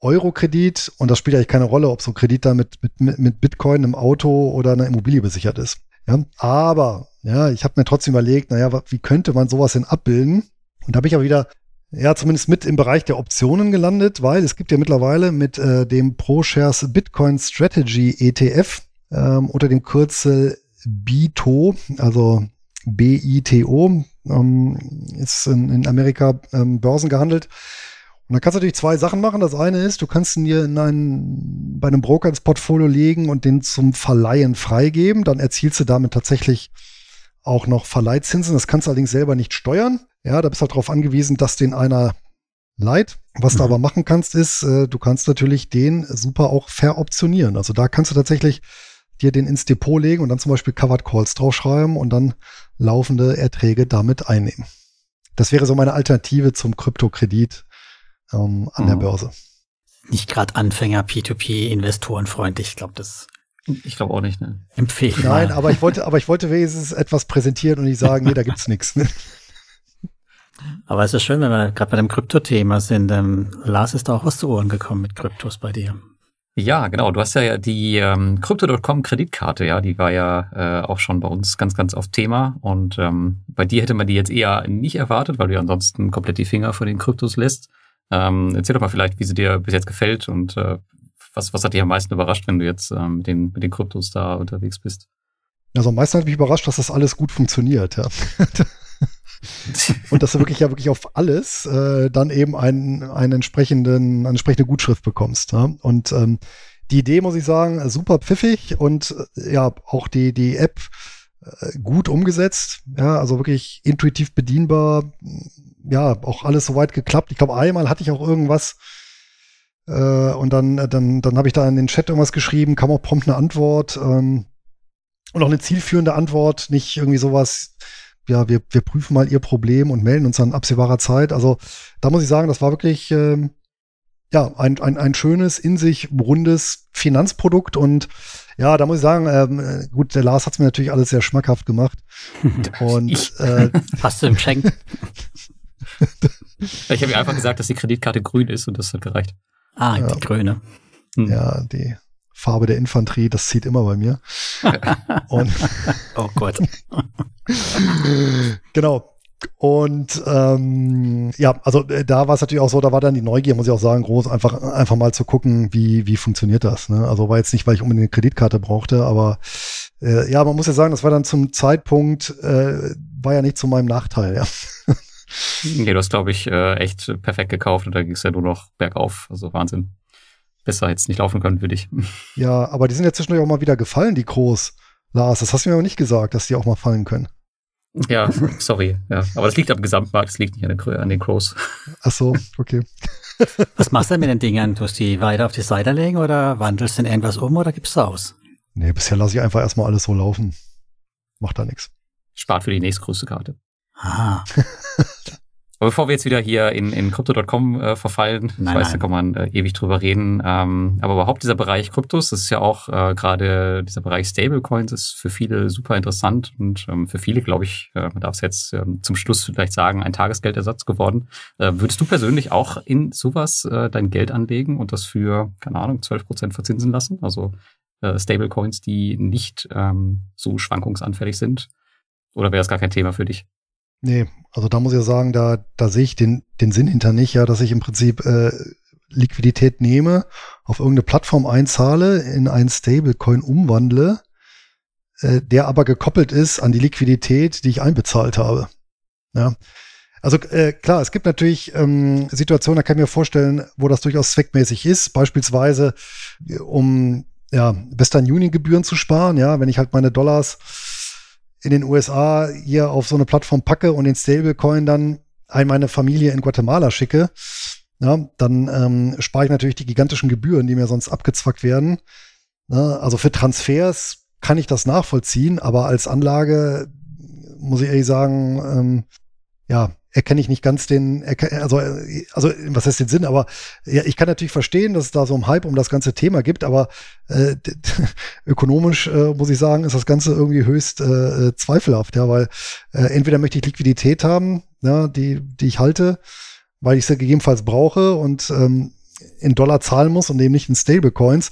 Euro-Kredit und das spielt eigentlich keine Rolle, ob so ein Kredit da mit, mit, mit Bitcoin, einem Auto oder einer Immobilie besichert ist. Ja, aber ja, ich habe mir trotzdem überlegt, naja, wie könnte man sowas denn abbilden? Und da bin ich aber wieder, ja, zumindest mit im Bereich der Optionen gelandet, weil es gibt ja mittlerweile mit äh, dem ProShares Bitcoin Strategy ETF ähm, unter dem Kürzel BITO, also B-I-T-O, ähm, ist in, in Amerika ähm, Börsen gehandelt. Und dann kannst du natürlich zwei Sachen machen. Das eine ist, du kannst ihn dir in einen, bei einem Broker ins Portfolio legen und den zum Verleihen freigeben. Dann erzielst du damit tatsächlich auch noch Verleihzinsen. Das kannst du allerdings selber nicht steuern. Ja, da bist du halt darauf angewiesen, dass den einer leiht. Was mhm. du aber machen kannst, ist, äh, du kannst natürlich den super auch veroptionieren. Also da kannst du tatsächlich dir den ins Depot legen und dann zum Beispiel Covered Calls draufschreiben und dann laufende Erträge damit einnehmen. Das wäre so meine Alternative zum Kryptokredit ähm, an mhm. der Börse. Nicht gerade Anfänger P2P Investorenfreundlich. Ich glaube, das ich glaube auch nicht, ne? Empfehlen. Nein, aber ich wollte, aber ich wollte wenigstens etwas präsentieren und nicht sagen, nee, da gibt's nichts. Ne? Aber es ist schön, wenn wir gerade bei dem Krypto-Thema sind. Ähm, Lars ist da auch was zu Ohren gekommen mit Kryptos bei dir. Ja, genau. Du hast ja die ähm, Crypto.com Kreditkarte, ja, die war ja äh, auch schon bei uns ganz, ganz oft Thema. Und ähm, bei dir hätte man die jetzt eher nicht erwartet, weil du ja ansonsten komplett die Finger von den Kryptos lässt. Ähm, erzähl doch mal vielleicht, wie sie dir bis jetzt gefällt und äh, was, was hat dich am meisten überrascht, wenn du jetzt ähm, mit, den, mit den Kryptos da unterwegs bist? Also am meisten hat mich überrascht, dass das alles gut funktioniert, ja. und dass du wirklich ja wirklich auf alles äh, dann eben einen, einen entsprechenden, eine entsprechende Gutschrift bekommst. Ja? Und ähm, die Idee, muss ich sagen, super pfiffig und äh, ja, auch die, die App äh, gut umgesetzt. Ja, also wirklich intuitiv bedienbar. Ja, auch alles soweit geklappt. Ich glaube, einmal hatte ich auch irgendwas, äh, und dann, dann, dann habe ich da in den Chat irgendwas geschrieben, kam auch prompt eine Antwort ähm, und auch eine zielführende Antwort, nicht irgendwie sowas, ja, wir, wir prüfen mal ihr Problem und melden uns an absehbarer Zeit. Also da muss ich sagen, das war wirklich ähm, ja ein, ein, ein schönes, in sich rundes Finanzprodukt und ja, da muss ich sagen, ähm, gut, der Lars hat es mir natürlich alles sehr schmackhaft gemacht. Und äh, hast du im Schenk? ich habe ihr einfach gesagt, dass die Kreditkarte grün ist und das hat gereicht. Ah, ja. die grüne. Hm. Ja, die Farbe der Infanterie, das zieht immer bei mir. Und oh Gott. genau. Und ähm, ja, also äh, da war es natürlich auch so, da war dann die Neugier, muss ich auch sagen, groß, einfach, einfach mal zu gucken, wie, wie funktioniert das. Ne? Also war jetzt nicht, weil ich unbedingt eine Kreditkarte brauchte, aber Äh, ja, man muss ja sagen, das war dann zum Zeitpunkt, äh, war ja nicht zu meinem Nachteil, ja. Nee, du hast, glaube ich, äh, echt perfekt gekauft und da ging es ja nur noch bergauf. Also Wahnsinn. Besser hätte es nicht laufen können für dich. Ja, aber die sind ja zwischendurch auch mal wieder gefallen, die Groß. Lars, das hast du mir aber nicht gesagt, dass die auch mal fallen können. Ja, sorry. Ja. Aber das liegt am Gesamtmarkt, das liegt nicht an den, an den Crows. Ach so, okay. Was machst du denn mit den Dingern? Tust du die weiter auf die Seite legen oder wandelst du denn irgendwas um oder gibst du aus? Nee, bisher lasse ich einfach erstmal alles so laufen. Macht da nichts. Spart für die nächstgrößte Karte. Ah. Aber bevor wir jetzt wieder hier in, in Crypto.com äh, verfallen, Nein, ich weiß, nein. da kann man äh, ewig drüber reden. Ähm, aber überhaupt dieser Bereich Kryptos, das ist ja auch äh, gerade dieser Bereich Stablecoins ist für viele super interessant und ähm, für viele, glaube ich, äh, man darf es jetzt ähm, zum Schluss vielleicht sagen, ein Tagesgeldersatz geworden. Äh, würdest du persönlich auch in sowas äh, dein Geld anlegen und das für, keine Ahnung, 12 Prozent verzinsen lassen? Also äh, Stablecoins, die nicht ähm, so schwankungsanfällig sind? Oder wäre das gar kein Thema für dich? Nee, also da muss ich ja sagen, da, da sehe ich den, den Sinn hinter nicht, ja, dass ich im Prinzip äh, Liquidität nehme, auf irgendeine Plattform einzahle, in einen Stablecoin umwandle, äh, der aber gekoppelt ist an die Liquidität, die ich einbezahlt habe. Ja. Also äh, klar, es gibt natürlich ähm, Situationen, da kann ich mir vorstellen, wo das durchaus zweckmäßig ist, beispielsweise äh, um ja, Western Union Gebühren zu sparen, ja, wenn ich halt meine Dollars in den USA hier auf so eine Plattform packe und den Stablecoin dann an meine Familie in Guatemala schicke, ja, dann ähm, spare ich natürlich die gigantischen Gebühren, die mir sonst abgezwackt werden. Ja, also für Transfers kann ich das nachvollziehen, aber als Anlage muss ich ehrlich sagen, ähm, ja, erkenne ich nicht ganz den, also, also was heißt den Sinn, aber ja, ich kann natürlich verstehen, dass es da so einen Hype um das ganze Thema gibt, aber äh, ökonomisch äh, muss ich sagen, ist das Ganze irgendwie höchst äh, äh, zweifelhaft, ja, weil äh, entweder möchte ich Liquidität haben, ja, die, die ich halte, weil ich sie gegebenenfalls brauche und ähm, in Dollar zahlen muss und eben nicht in Stablecoins,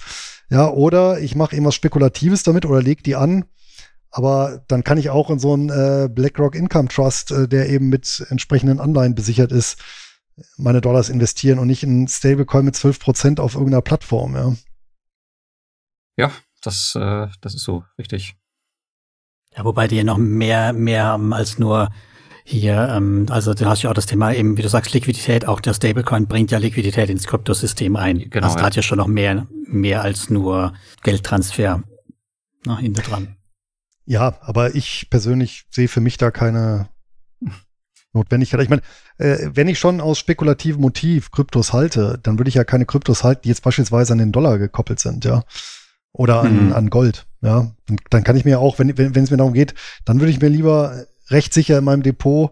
ja, oder ich mache irgendwas Spekulatives damit oder leg die an, aber dann kann ich auch in so einen äh, BlackRock Income Trust, äh, der eben mit entsprechenden Anleihen besichert ist, meine Dollars investieren und nicht in Stablecoin mit 12% auf irgendeiner Plattform, ja. Ja, das, äh, das ist so, richtig. Ja, wobei die ja noch mehr, mehr haben als nur hier, ähm, also du hast ja auch das Thema eben, wie du sagst, Liquidität, auch der Stablecoin bringt ja Liquidität ins Kryptosystem ein. Genau, da ja. hat ja schon noch mehr, mehr als nur Geldtransfer na, hinter dran. Ja, aber ich persönlich sehe für mich da keine Notwendigkeit. Ich meine, äh, wenn ich schon aus spekulativem Motiv Kryptos halte, dann würde ich ja keine Kryptos halten, die jetzt beispielsweise an den Dollar gekoppelt sind, ja. Oder an, Mhm. an Gold, ja. Und dann kann ich mir auch, wenn, wenn, wenn es mir darum geht, dann würde ich mir lieber recht sicher in meinem Depot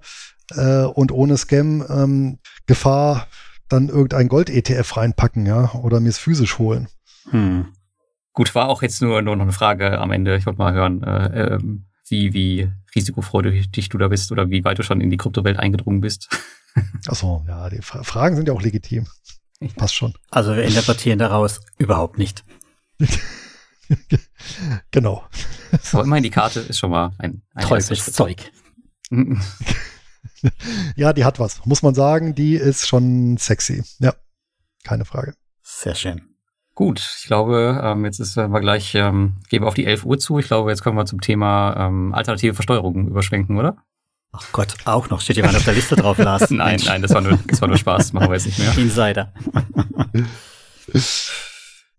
äh, und ohne Scam ähm, Gefahr dann irgendein Gold-ETF reinpacken, ja, oder mir es physisch holen. Hm. Gut, war auch jetzt nur, nur noch eine Frage am Ende. Ich wollte mal hören, äh, ähm, wie, wie risikofreudig du da bist oder wie weit du schon in die Kryptowelt eingedrungen bist. Achso, ja, die Fra Fragen sind ja auch legitim. Passt schon. Also wir interpretieren daraus überhaupt nicht. genau. Aber immerhin die Karte ist schon mal ein, ein Schritt. Teufelszeug. Ja, die hat was, muss man sagen. Die ist schon sexy. Ja, keine Frage. Sehr schön. Gut, ich glaube, ähm, jetzt ist äh, wir gleich, ähm, gehen wir auf die 11 Uhr zu. Ich glaube, jetzt können wir zum Thema ähm, alternative Versteuerung überschwenken, oder? Ach Gott, auch noch. Steht jemand auf der Liste drauf, Lars? Nein, Mensch. nein, das war nur, das war nur Spaß, das machen wir jetzt nicht mehr. Insider.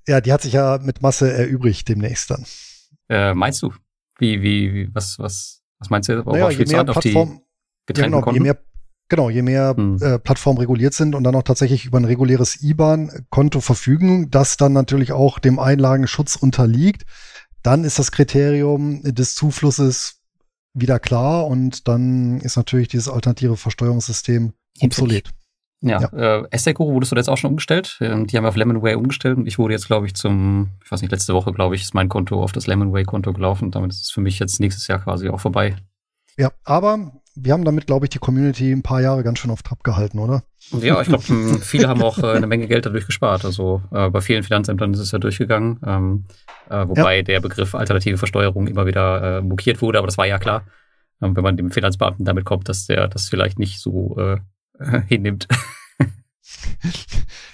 Ja, die hat sich ja mit Masse erübrigt demnächst dann. Äh, meinst du? Wie, wie, wie was, was, was meinst du? Naja, je mehr an auf die Plattform, ja, getrennten genau, je Konten? mehr, genau, je mehr Hm. äh, Plattformen reguliert sind und dann auch tatsächlich über ein reguläres IBAN-Konto verfügen, das dann natürlich auch dem Einlagenschutz unterliegt, dann ist das Kriterium des Zuflusses wieder klar und dann ist natürlich dieses alternative Versteuerungssystem obsolet. Ja, Äh, Esseco wurdest du jetzt auch schon umgestellt. Ähm, die haben auf Lemonway umgestellt und ich wurde jetzt, glaube ich, zum, ich weiß nicht, letzte Woche, glaube ich, ist mein Konto auf das Lemonway-Konto gelaufen. Damit ist es für mich jetzt nächstes Jahr quasi auch vorbei. Ja, aber wir haben damit, glaube ich, die Community ein paar Jahre ganz schön auf Trab gehalten, oder? Ja, ich glaube, viele haben auch äh, eine Menge Geld dadurch gespart. Also äh, bei vielen Finanzämtern ist es ja durchgegangen. Ähm, äh, wobei der Begriff alternative Versteuerung immer wieder äh, mokiert wurde, aber das war ja klar, ähm, wenn man dem Finanzbeamten damit kommt, dass der das vielleicht nicht so äh, hinnimmt.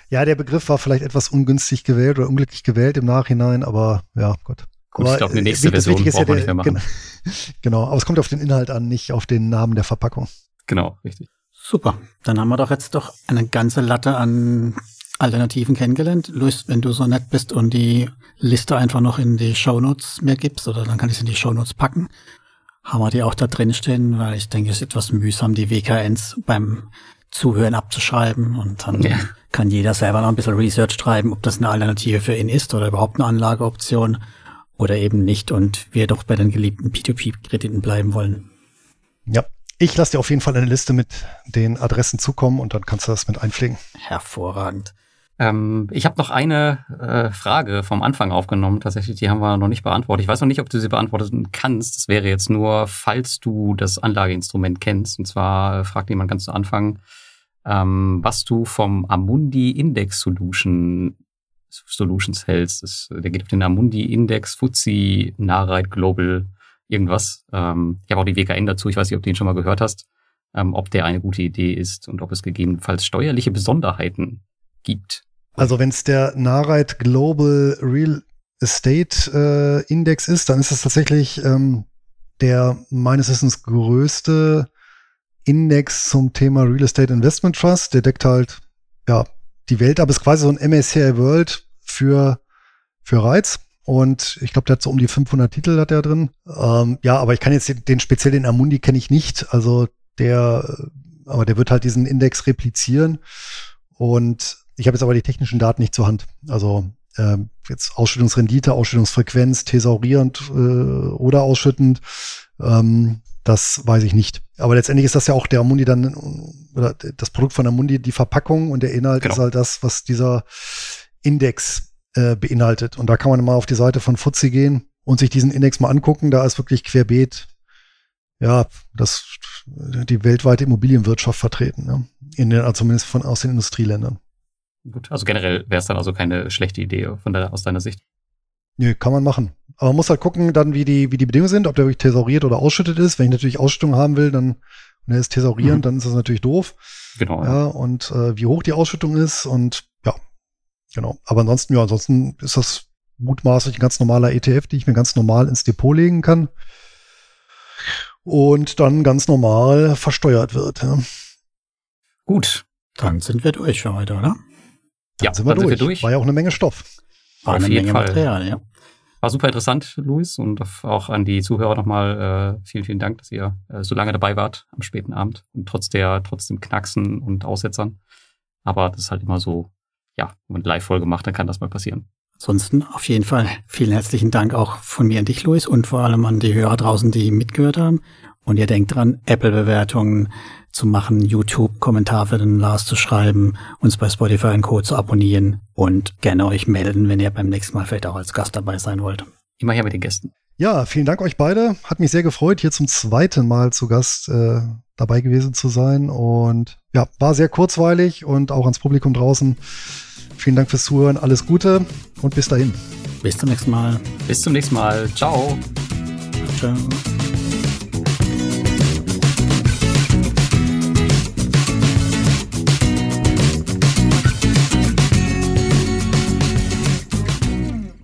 Ja, der Begriff war vielleicht etwas ungünstig gewählt oder unglücklich gewählt im Nachhinein, aber ja, Gott. Gut, aber ich glaube, eine nächste Version braucht ja man nicht mehr machen. Genau, aber es kommt auf den Inhalt an, nicht auf den Namen der Verpackung. Genau, richtig. Super, dann haben wir doch jetzt doch eine ganze Latte an Alternativen kennengelernt. Luis, wenn du so nett bist und die Liste einfach noch in die Shownotes mir gibst, oder dann kann ich sie in die Shownotes packen, haben wir die auch da drin stehen, weil ich denke, es ist etwas mühsam, die WKNs beim Zuhören abzuschreiben und dann ja. kann jeder selber noch ein bisschen Research treiben, ob das eine Alternative für ihn ist oder überhaupt eine Anlageoption oder eben nicht und wir doch bei den geliebten P2P-Krediten bleiben wollen. Ja, ich lasse dir auf jeden Fall eine Liste mit den Adressen zukommen und dann kannst du das mit einpflegen. Hervorragend. Ähm, ich habe noch eine äh, Frage vom Anfang aufgenommen. Tatsächlich, die haben wir noch nicht beantwortet. Ich weiß noch nicht, ob du sie beantworten kannst. Das wäre jetzt nur, falls du das Anlageinstrument kennst. Und zwar äh, fragt jemand ganz zu Anfang, ähm, was du vom Amundi Index Solution Solutions hältst. Das, der geht auf den Amundi Index FTSE Narite Global irgendwas. Ähm, ich habe auch die WKN dazu. Ich weiß nicht, ob du ihn schon mal gehört hast. Ähm, ob der eine gute Idee ist und ob es gegebenenfalls steuerliche Besonderheiten gibt. Also wenn es der Narite Global Real Estate äh, Index ist, dann ist es tatsächlich ähm, der meines Wissens größte Index zum Thema Real Estate Investment Trust. Der deckt halt ja die Welt ab, ist quasi so ein MSCI World für für Reiz. Und ich glaube, der hat so um die 500 Titel hat er drin. Ähm, ja, aber ich kann jetzt den, den speziell den Amundi kenne ich nicht. Also der, aber der wird halt diesen Index replizieren. Und ich habe jetzt aber die technischen Daten nicht zur Hand. Also äh, jetzt Ausschüttungsrendite, Ausschüttungsfrequenz, thesaurierend äh, oder ausschüttend, ähm, das weiß ich nicht. Aber letztendlich ist das ja auch der Amundi dann, oder das Produkt von Amundi, die Verpackung und der Inhalt genau. ist halt das, was dieser Index äh, beinhaltet. Und da kann man mal auf die Seite von Fuzzi gehen und sich diesen Index mal angucken. Da ist wirklich querbeet, ja, das, die weltweite Immobilienwirtschaft vertreten, ja. In den, also zumindest von, aus den Industrieländern. Gut, also generell wäre es dann also keine schlechte Idee von der, aus deiner Sicht. Nö, kann man machen. Aber man muss halt gucken, dann, wie die, wie die Bedingungen sind, ob der wirklich thesauriert oder ausschüttet ist. Wenn ich natürlich Ausschüttung haben will, dann, und er ist thesaurierend, mhm. dann ist das natürlich doof. Genau. Ja, und äh, wie hoch die Ausschüttung ist und ja, genau. Aber ansonsten, ja, ansonsten ist das mutmaßlich ein ganz normaler ETF, den ich mir ganz normal ins Depot legen kann. Und dann ganz normal versteuert wird. Ja. Gut. Dann sind wir durch für heute, oder? ja, sind wir, durch. Sind wir durch. War ja auch eine Menge Stoff. War Auf eine jeden Menge Fall. Material, ja. War super interessant, Luis, und auch an die Zuhörer nochmal äh, vielen, vielen Dank, dass ihr äh, so lange dabei wart am späten Abend und trotz der, trotz dem Knacksen und Aussetzern. Aber das ist halt immer so, ja, wenn man Live-Folge macht, dann kann das mal passieren. Ansonsten auf jeden Fall vielen herzlichen Dank auch von mir an dich, Luis, und vor allem an die Hörer draußen, die mitgehört haben. Und ihr denkt dran, Apple-Bewertungen, zu machen, YouTube-Kommentar für den Lars zu schreiben, uns bei Spotify einen Code zu abonnieren und gerne euch melden, wenn ihr beim nächsten Mal vielleicht auch als Gast dabei sein wollt. Immer hier mit den Gästen. Ja, vielen Dank euch beide. Hat mich sehr gefreut, hier zum zweiten Mal zu Gast äh, dabei gewesen zu sein. Und ja, war sehr kurzweilig und auch ans Publikum draußen. Vielen Dank fürs Zuhören. Alles Gute und bis dahin. Bis zum nächsten Mal. Bis zum nächsten Mal. Ciao. Ciao.